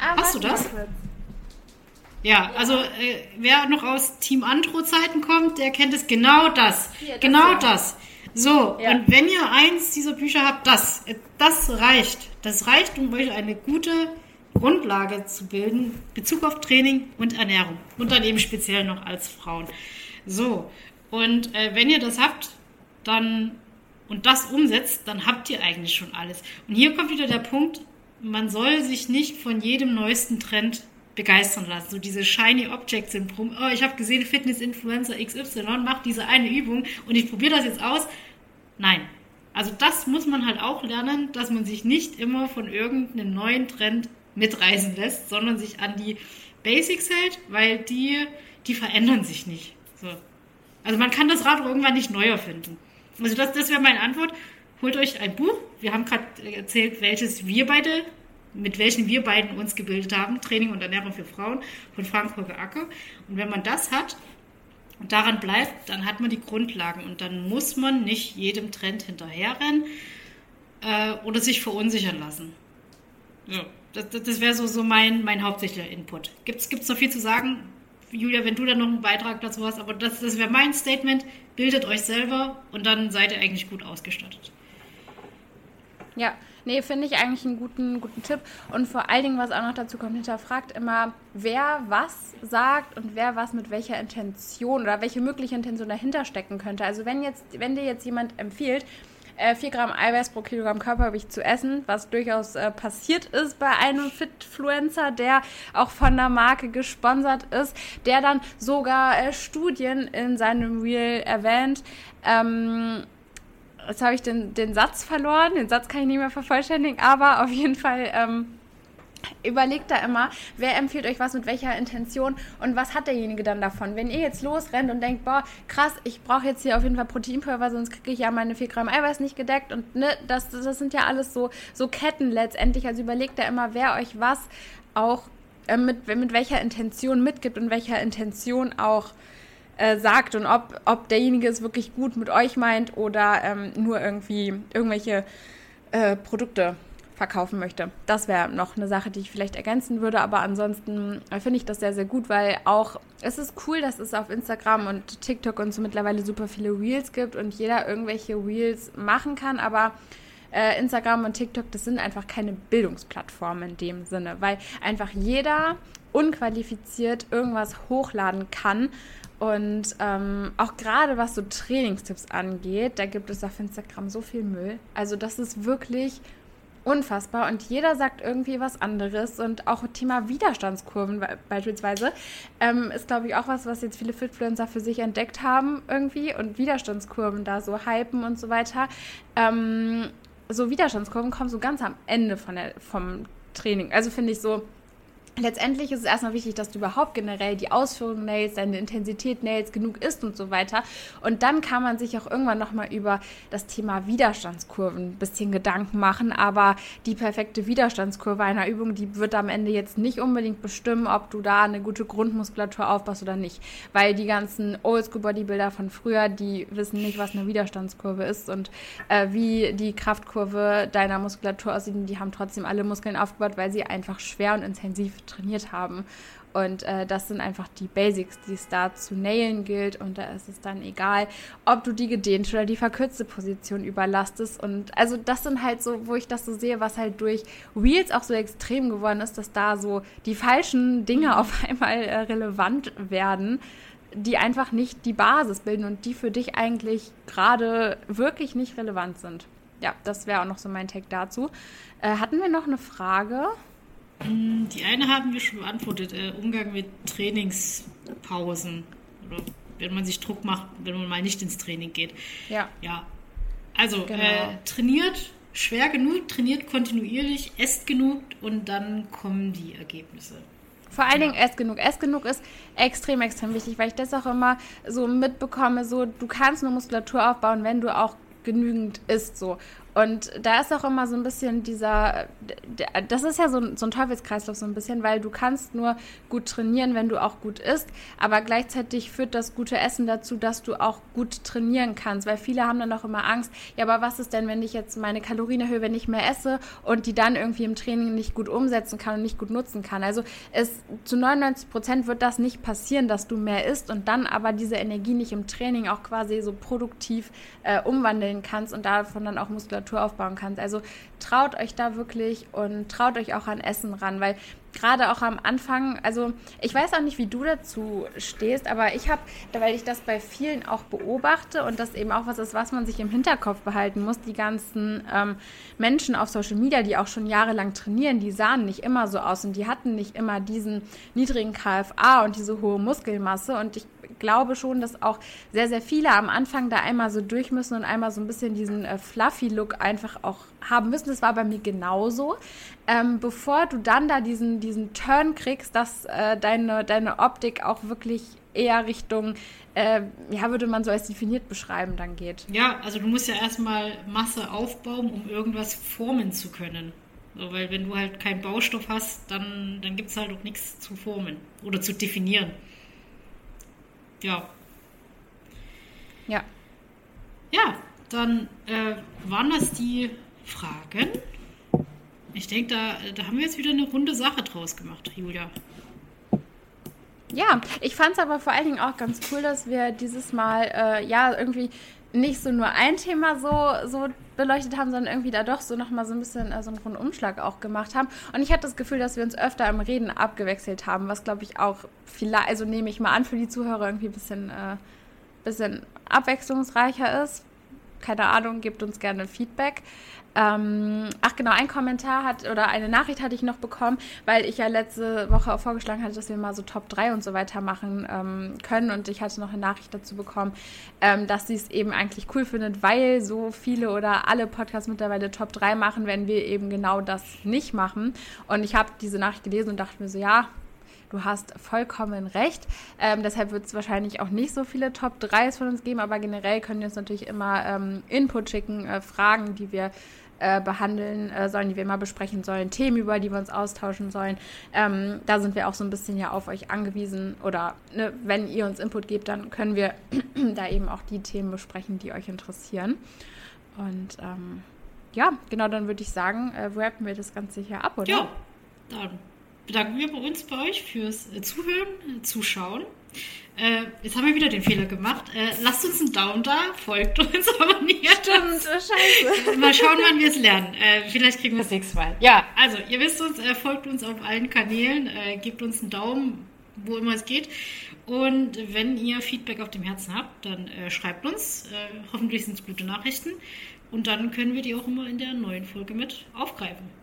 Speaker 1: ah, Hast du das? Ja, also äh, wer noch aus Team Andro-Zeiten kommt, der kennt es genau das. Hier, das genau ja. das. So, ja. und wenn ihr eins dieser Bücher habt, das, äh, das reicht. Das reicht, um euch eine gute Grundlage zu bilden, Bezug auf Training und Ernährung. Und dann eben speziell noch als Frauen. So, und äh, wenn ihr das habt, dann und das umsetzt, dann habt ihr eigentlich schon alles. Und hier kommt wieder der Punkt, man soll sich nicht von jedem neuesten Trend begeistern lassen. So diese shiny Object Syndrom. Oh, ich habe gesehen, Fitness-Influencer XY macht diese eine Übung und ich probiere das jetzt aus. Nein. Also das muss man halt auch lernen, dass man sich nicht immer von irgendeinem neuen Trend mitreißen lässt, sondern sich an die Basics hält, weil die, die verändern sich nicht. So. Also man kann das Rad irgendwann nicht neu erfinden. Also das, das wäre meine Antwort. Holt euch ein Buch. Wir haben gerade erzählt, welches wir beide, mit welchen wir beiden uns gebildet haben. Training und Ernährung für Frauen von Frank Holger Acker. Und wenn man das hat und daran bleibt, dann hat man die Grundlagen. Und dann muss man nicht jedem Trend hinterherrennen äh, oder sich verunsichern lassen. Ja, das, das wäre so, so mein, mein hauptsächlicher Input. Gibt es noch viel zu sagen? Julia, wenn du dann noch einen Beitrag dazu hast, aber das, das wäre mein Statement. Bildet euch selber und dann seid ihr eigentlich gut ausgestattet.
Speaker 2: Ja, nee, finde ich eigentlich einen guten, guten Tipp. Und vor allen Dingen, was auch noch dazu kommt, hinterfragt immer, wer was sagt und wer was mit welcher Intention oder welche mögliche Intention dahinter stecken könnte. Also wenn jetzt, wenn dir jetzt jemand empfiehlt, äh, 4 Gramm Eiweiß pro Kilogramm Körpergewicht zu essen, was durchaus äh, passiert ist bei einem Fitfluencer, der auch von der Marke gesponsert ist, der dann sogar äh, Studien in seinem Reel erwähnt. Ähm, jetzt habe ich den, den Satz verloren, den Satz kann ich nicht mehr vervollständigen, aber auf jeden Fall ähm, Überlegt da immer, wer empfiehlt euch was mit welcher Intention und was hat derjenige dann davon. Wenn ihr jetzt losrennt und denkt, boah, krass, ich brauche jetzt hier auf jeden Fall Proteinpulver, sonst kriege ich ja meine 4 Gramm Eiweiß nicht gedeckt und ne, das, das sind ja alles so, so Ketten letztendlich. Also überlegt da immer, wer euch was auch äh, mit, mit welcher Intention mitgibt und welcher Intention auch äh, sagt und ob, ob derjenige es wirklich gut mit euch meint oder ähm, nur irgendwie irgendwelche äh, Produkte verkaufen möchte. Das wäre noch eine Sache, die ich vielleicht ergänzen würde, aber ansonsten äh, finde ich das sehr, sehr gut, weil auch es ist cool, dass es auf Instagram und TikTok und so mittlerweile super viele Reels gibt und jeder irgendwelche Reels machen kann, aber äh, Instagram und TikTok, das sind einfach keine Bildungsplattformen in dem Sinne, weil einfach jeder unqualifiziert irgendwas hochladen kann. Und ähm, auch gerade was so Trainingstipps angeht, da gibt es auf Instagram so viel Müll. Also das ist wirklich unfassbar und jeder sagt irgendwie was anderes und auch Thema Widerstandskurven beispielsweise ähm, ist glaube ich auch was, was jetzt viele Fitfluencer für sich entdeckt haben irgendwie und Widerstandskurven da so hypen und so weiter. Ähm, so Widerstandskurven kommen so ganz am Ende von der, vom Training. Also finde ich so, Letztendlich ist es erstmal wichtig, dass du überhaupt generell die Ausführung nailst, deine Intensität nailst, genug ist und so weiter. Und dann kann man sich auch irgendwann nochmal über das Thema Widerstandskurven ein bisschen Gedanken machen. Aber die perfekte Widerstandskurve einer Übung, die wird am Ende jetzt nicht unbedingt bestimmen, ob du da eine gute Grundmuskulatur aufbaust oder nicht. Weil die ganzen Oldschool-Bodybuilder von früher, die wissen nicht, was eine Widerstandskurve ist und äh, wie die Kraftkurve deiner Muskulatur aussieht. Die haben trotzdem alle Muskeln aufgebaut, weil sie einfach schwer und intensiv trainiert haben. Und äh, das sind einfach die Basics, die es da zu nailen gilt. Und da ist es dann egal, ob du die gedehnte oder die verkürzte Position überlastest. Und also das sind halt so, wo ich das so sehe, was halt durch Wheels auch so extrem geworden ist, dass da so die falschen Dinge mhm. auf einmal äh, relevant werden, die einfach nicht die Basis bilden und die für dich eigentlich gerade wirklich nicht relevant sind. Ja, das wäre auch noch so mein Take dazu. Äh, hatten wir noch eine Frage?
Speaker 1: Mm, die eine haben wir schon beantwortet, äh, Umgang mit Trainingspausen. Oder wenn man sich Druck macht, wenn man mal nicht ins Training geht.
Speaker 2: Ja.
Speaker 1: Ja. Also genau. äh, trainiert schwer genug, trainiert kontinuierlich, esst genug und dann kommen die Ergebnisse.
Speaker 2: Vor allen Dingen esst genug. Esst genug ist extrem, extrem wichtig, weil ich das auch immer so mitbekomme, so du kannst nur Muskulatur aufbauen, wenn du auch genügend isst so. Und da ist auch immer so ein bisschen dieser, das ist ja so ein, so ein Teufelskreislauf so ein bisschen, weil du kannst nur gut trainieren, wenn du auch gut isst, aber gleichzeitig führt das gute Essen dazu, dass du auch gut trainieren kannst, weil viele haben dann auch immer Angst, ja, aber was ist denn, wenn ich jetzt meine Kalorien erhöhe, wenn ich mehr esse und die dann irgendwie im Training nicht gut umsetzen kann und nicht gut nutzen kann. Also es, zu 99 Prozent wird das nicht passieren, dass du mehr isst und dann aber diese Energie nicht im Training auch quasi so produktiv äh, umwandeln kannst und davon dann auch Muskulatur Muskulatur aufbauen kannst. Also traut euch da wirklich und traut euch auch an Essen ran, weil gerade auch am Anfang, also ich weiß auch nicht, wie du dazu stehst, aber ich habe, weil ich das bei vielen auch beobachte und das eben auch was ist, was man sich im Hinterkopf behalten muss, die ganzen ähm, Menschen auf Social Media, die auch schon jahrelang trainieren, die sahen nicht immer so aus und die hatten nicht immer diesen niedrigen KFA und diese hohe Muskelmasse und ich glaube schon, dass auch sehr, sehr viele am Anfang da einmal so durch müssen und einmal so ein bisschen diesen äh, Fluffy-Look einfach auch haben müssen. Das war bei mir genauso. Ähm, bevor du dann da diesen, diesen Turn kriegst, dass äh, deine, deine Optik auch wirklich eher Richtung, äh, ja, würde man so als definiert beschreiben, dann geht.
Speaker 1: Ja, also du musst ja erstmal Masse aufbauen, um irgendwas formen zu können. So, weil wenn du halt keinen Baustoff hast, dann, dann gibt es halt auch nichts zu formen oder zu definieren. Ja.
Speaker 2: Ja.
Speaker 1: Ja, dann äh, waren das die Fragen. Ich denke, da, da haben wir jetzt wieder eine runde Sache draus gemacht, Julia.
Speaker 2: Ja, ich fand es aber vor allen Dingen auch ganz cool, dass wir dieses Mal äh, ja irgendwie nicht so nur ein Thema so, so beleuchtet haben, sondern irgendwie da doch so nochmal so ein bisschen äh, so einen Rundumschlag auch gemacht haben. Und ich hatte das Gefühl, dass wir uns öfter im Reden abgewechselt haben, was glaube ich auch vielleicht, also nehme ich mal an, für die Zuhörer irgendwie ein bisschen, äh, bisschen abwechslungsreicher ist. Keine Ahnung, gebt uns gerne Feedback. Ähm, ach genau, ein Kommentar hat oder eine Nachricht hatte ich noch bekommen, weil ich ja letzte Woche auch vorgeschlagen hatte, dass wir mal so Top 3 und so weiter machen ähm, können. Und ich hatte noch eine Nachricht dazu bekommen, ähm, dass sie es eben eigentlich cool findet, weil so viele oder alle Podcasts mittlerweile Top 3 machen, wenn wir eben genau das nicht machen. Und ich habe diese Nachricht gelesen und dachte mir so, ja, du hast vollkommen recht. Ähm, deshalb wird es wahrscheinlich auch nicht so viele Top 3s von uns geben, aber generell können wir uns natürlich immer ähm, Input schicken, äh, Fragen, die wir äh, behandeln äh, sollen, die wir mal besprechen sollen, Themen, über die wir uns austauschen sollen. Ähm, da sind wir auch so ein bisschen ja auf euch angewiesen. Oder ne, wenn ihr uns Input gebt, dann können wir da eben auch die Themen besprechen, die euch interessieren. Und ähm, ja, genau, dann würde ich sagen, äh, rappen wir das Ganze hier ab, oder?
Speaker 1: Ja, dann bedanken wir bei uns bei euch fürs äh, Zuhören, äh, Zuschauen. Äh, jetzt haben wir wieder den Fehler gemacht. Äh, lasst uns einen Daumen da, folgt uns, abonniert
Speaker 2: Stimmt, uns. scheiße.
Speaker 1: Mal schauen, wann wir es lernen. Äh, vielleicht kriegen wir es nächstes Mal. Ja, also ihr wisst uns, äh, folgt uns auf allen Kanälen, äh, gebt uns einen Daumen, wo immer es geht. Und wenn ihr Feedback auf dem Herzen habt, dann äh, schreibt uns. hoffentlich sind es gute Nachrichten. Und dann können wir die auch immer in der neuen Folge mit aufgreifen.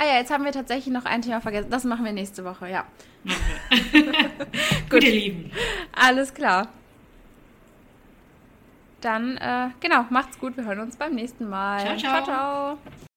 Speaker 2: Ah ja, jetzt haben wir tatsächlich noch ein Thema vergessen. Das machen wir nächste Woche, ja.
Speaker 1: Gut, ihr Lieben.
Speaker 2: Alles klar. Dann, äh, genau, macht's gut. Wir hören uns beim nächsten Mal.
Speaker 1: Ciao, ciao. ciao, ciao.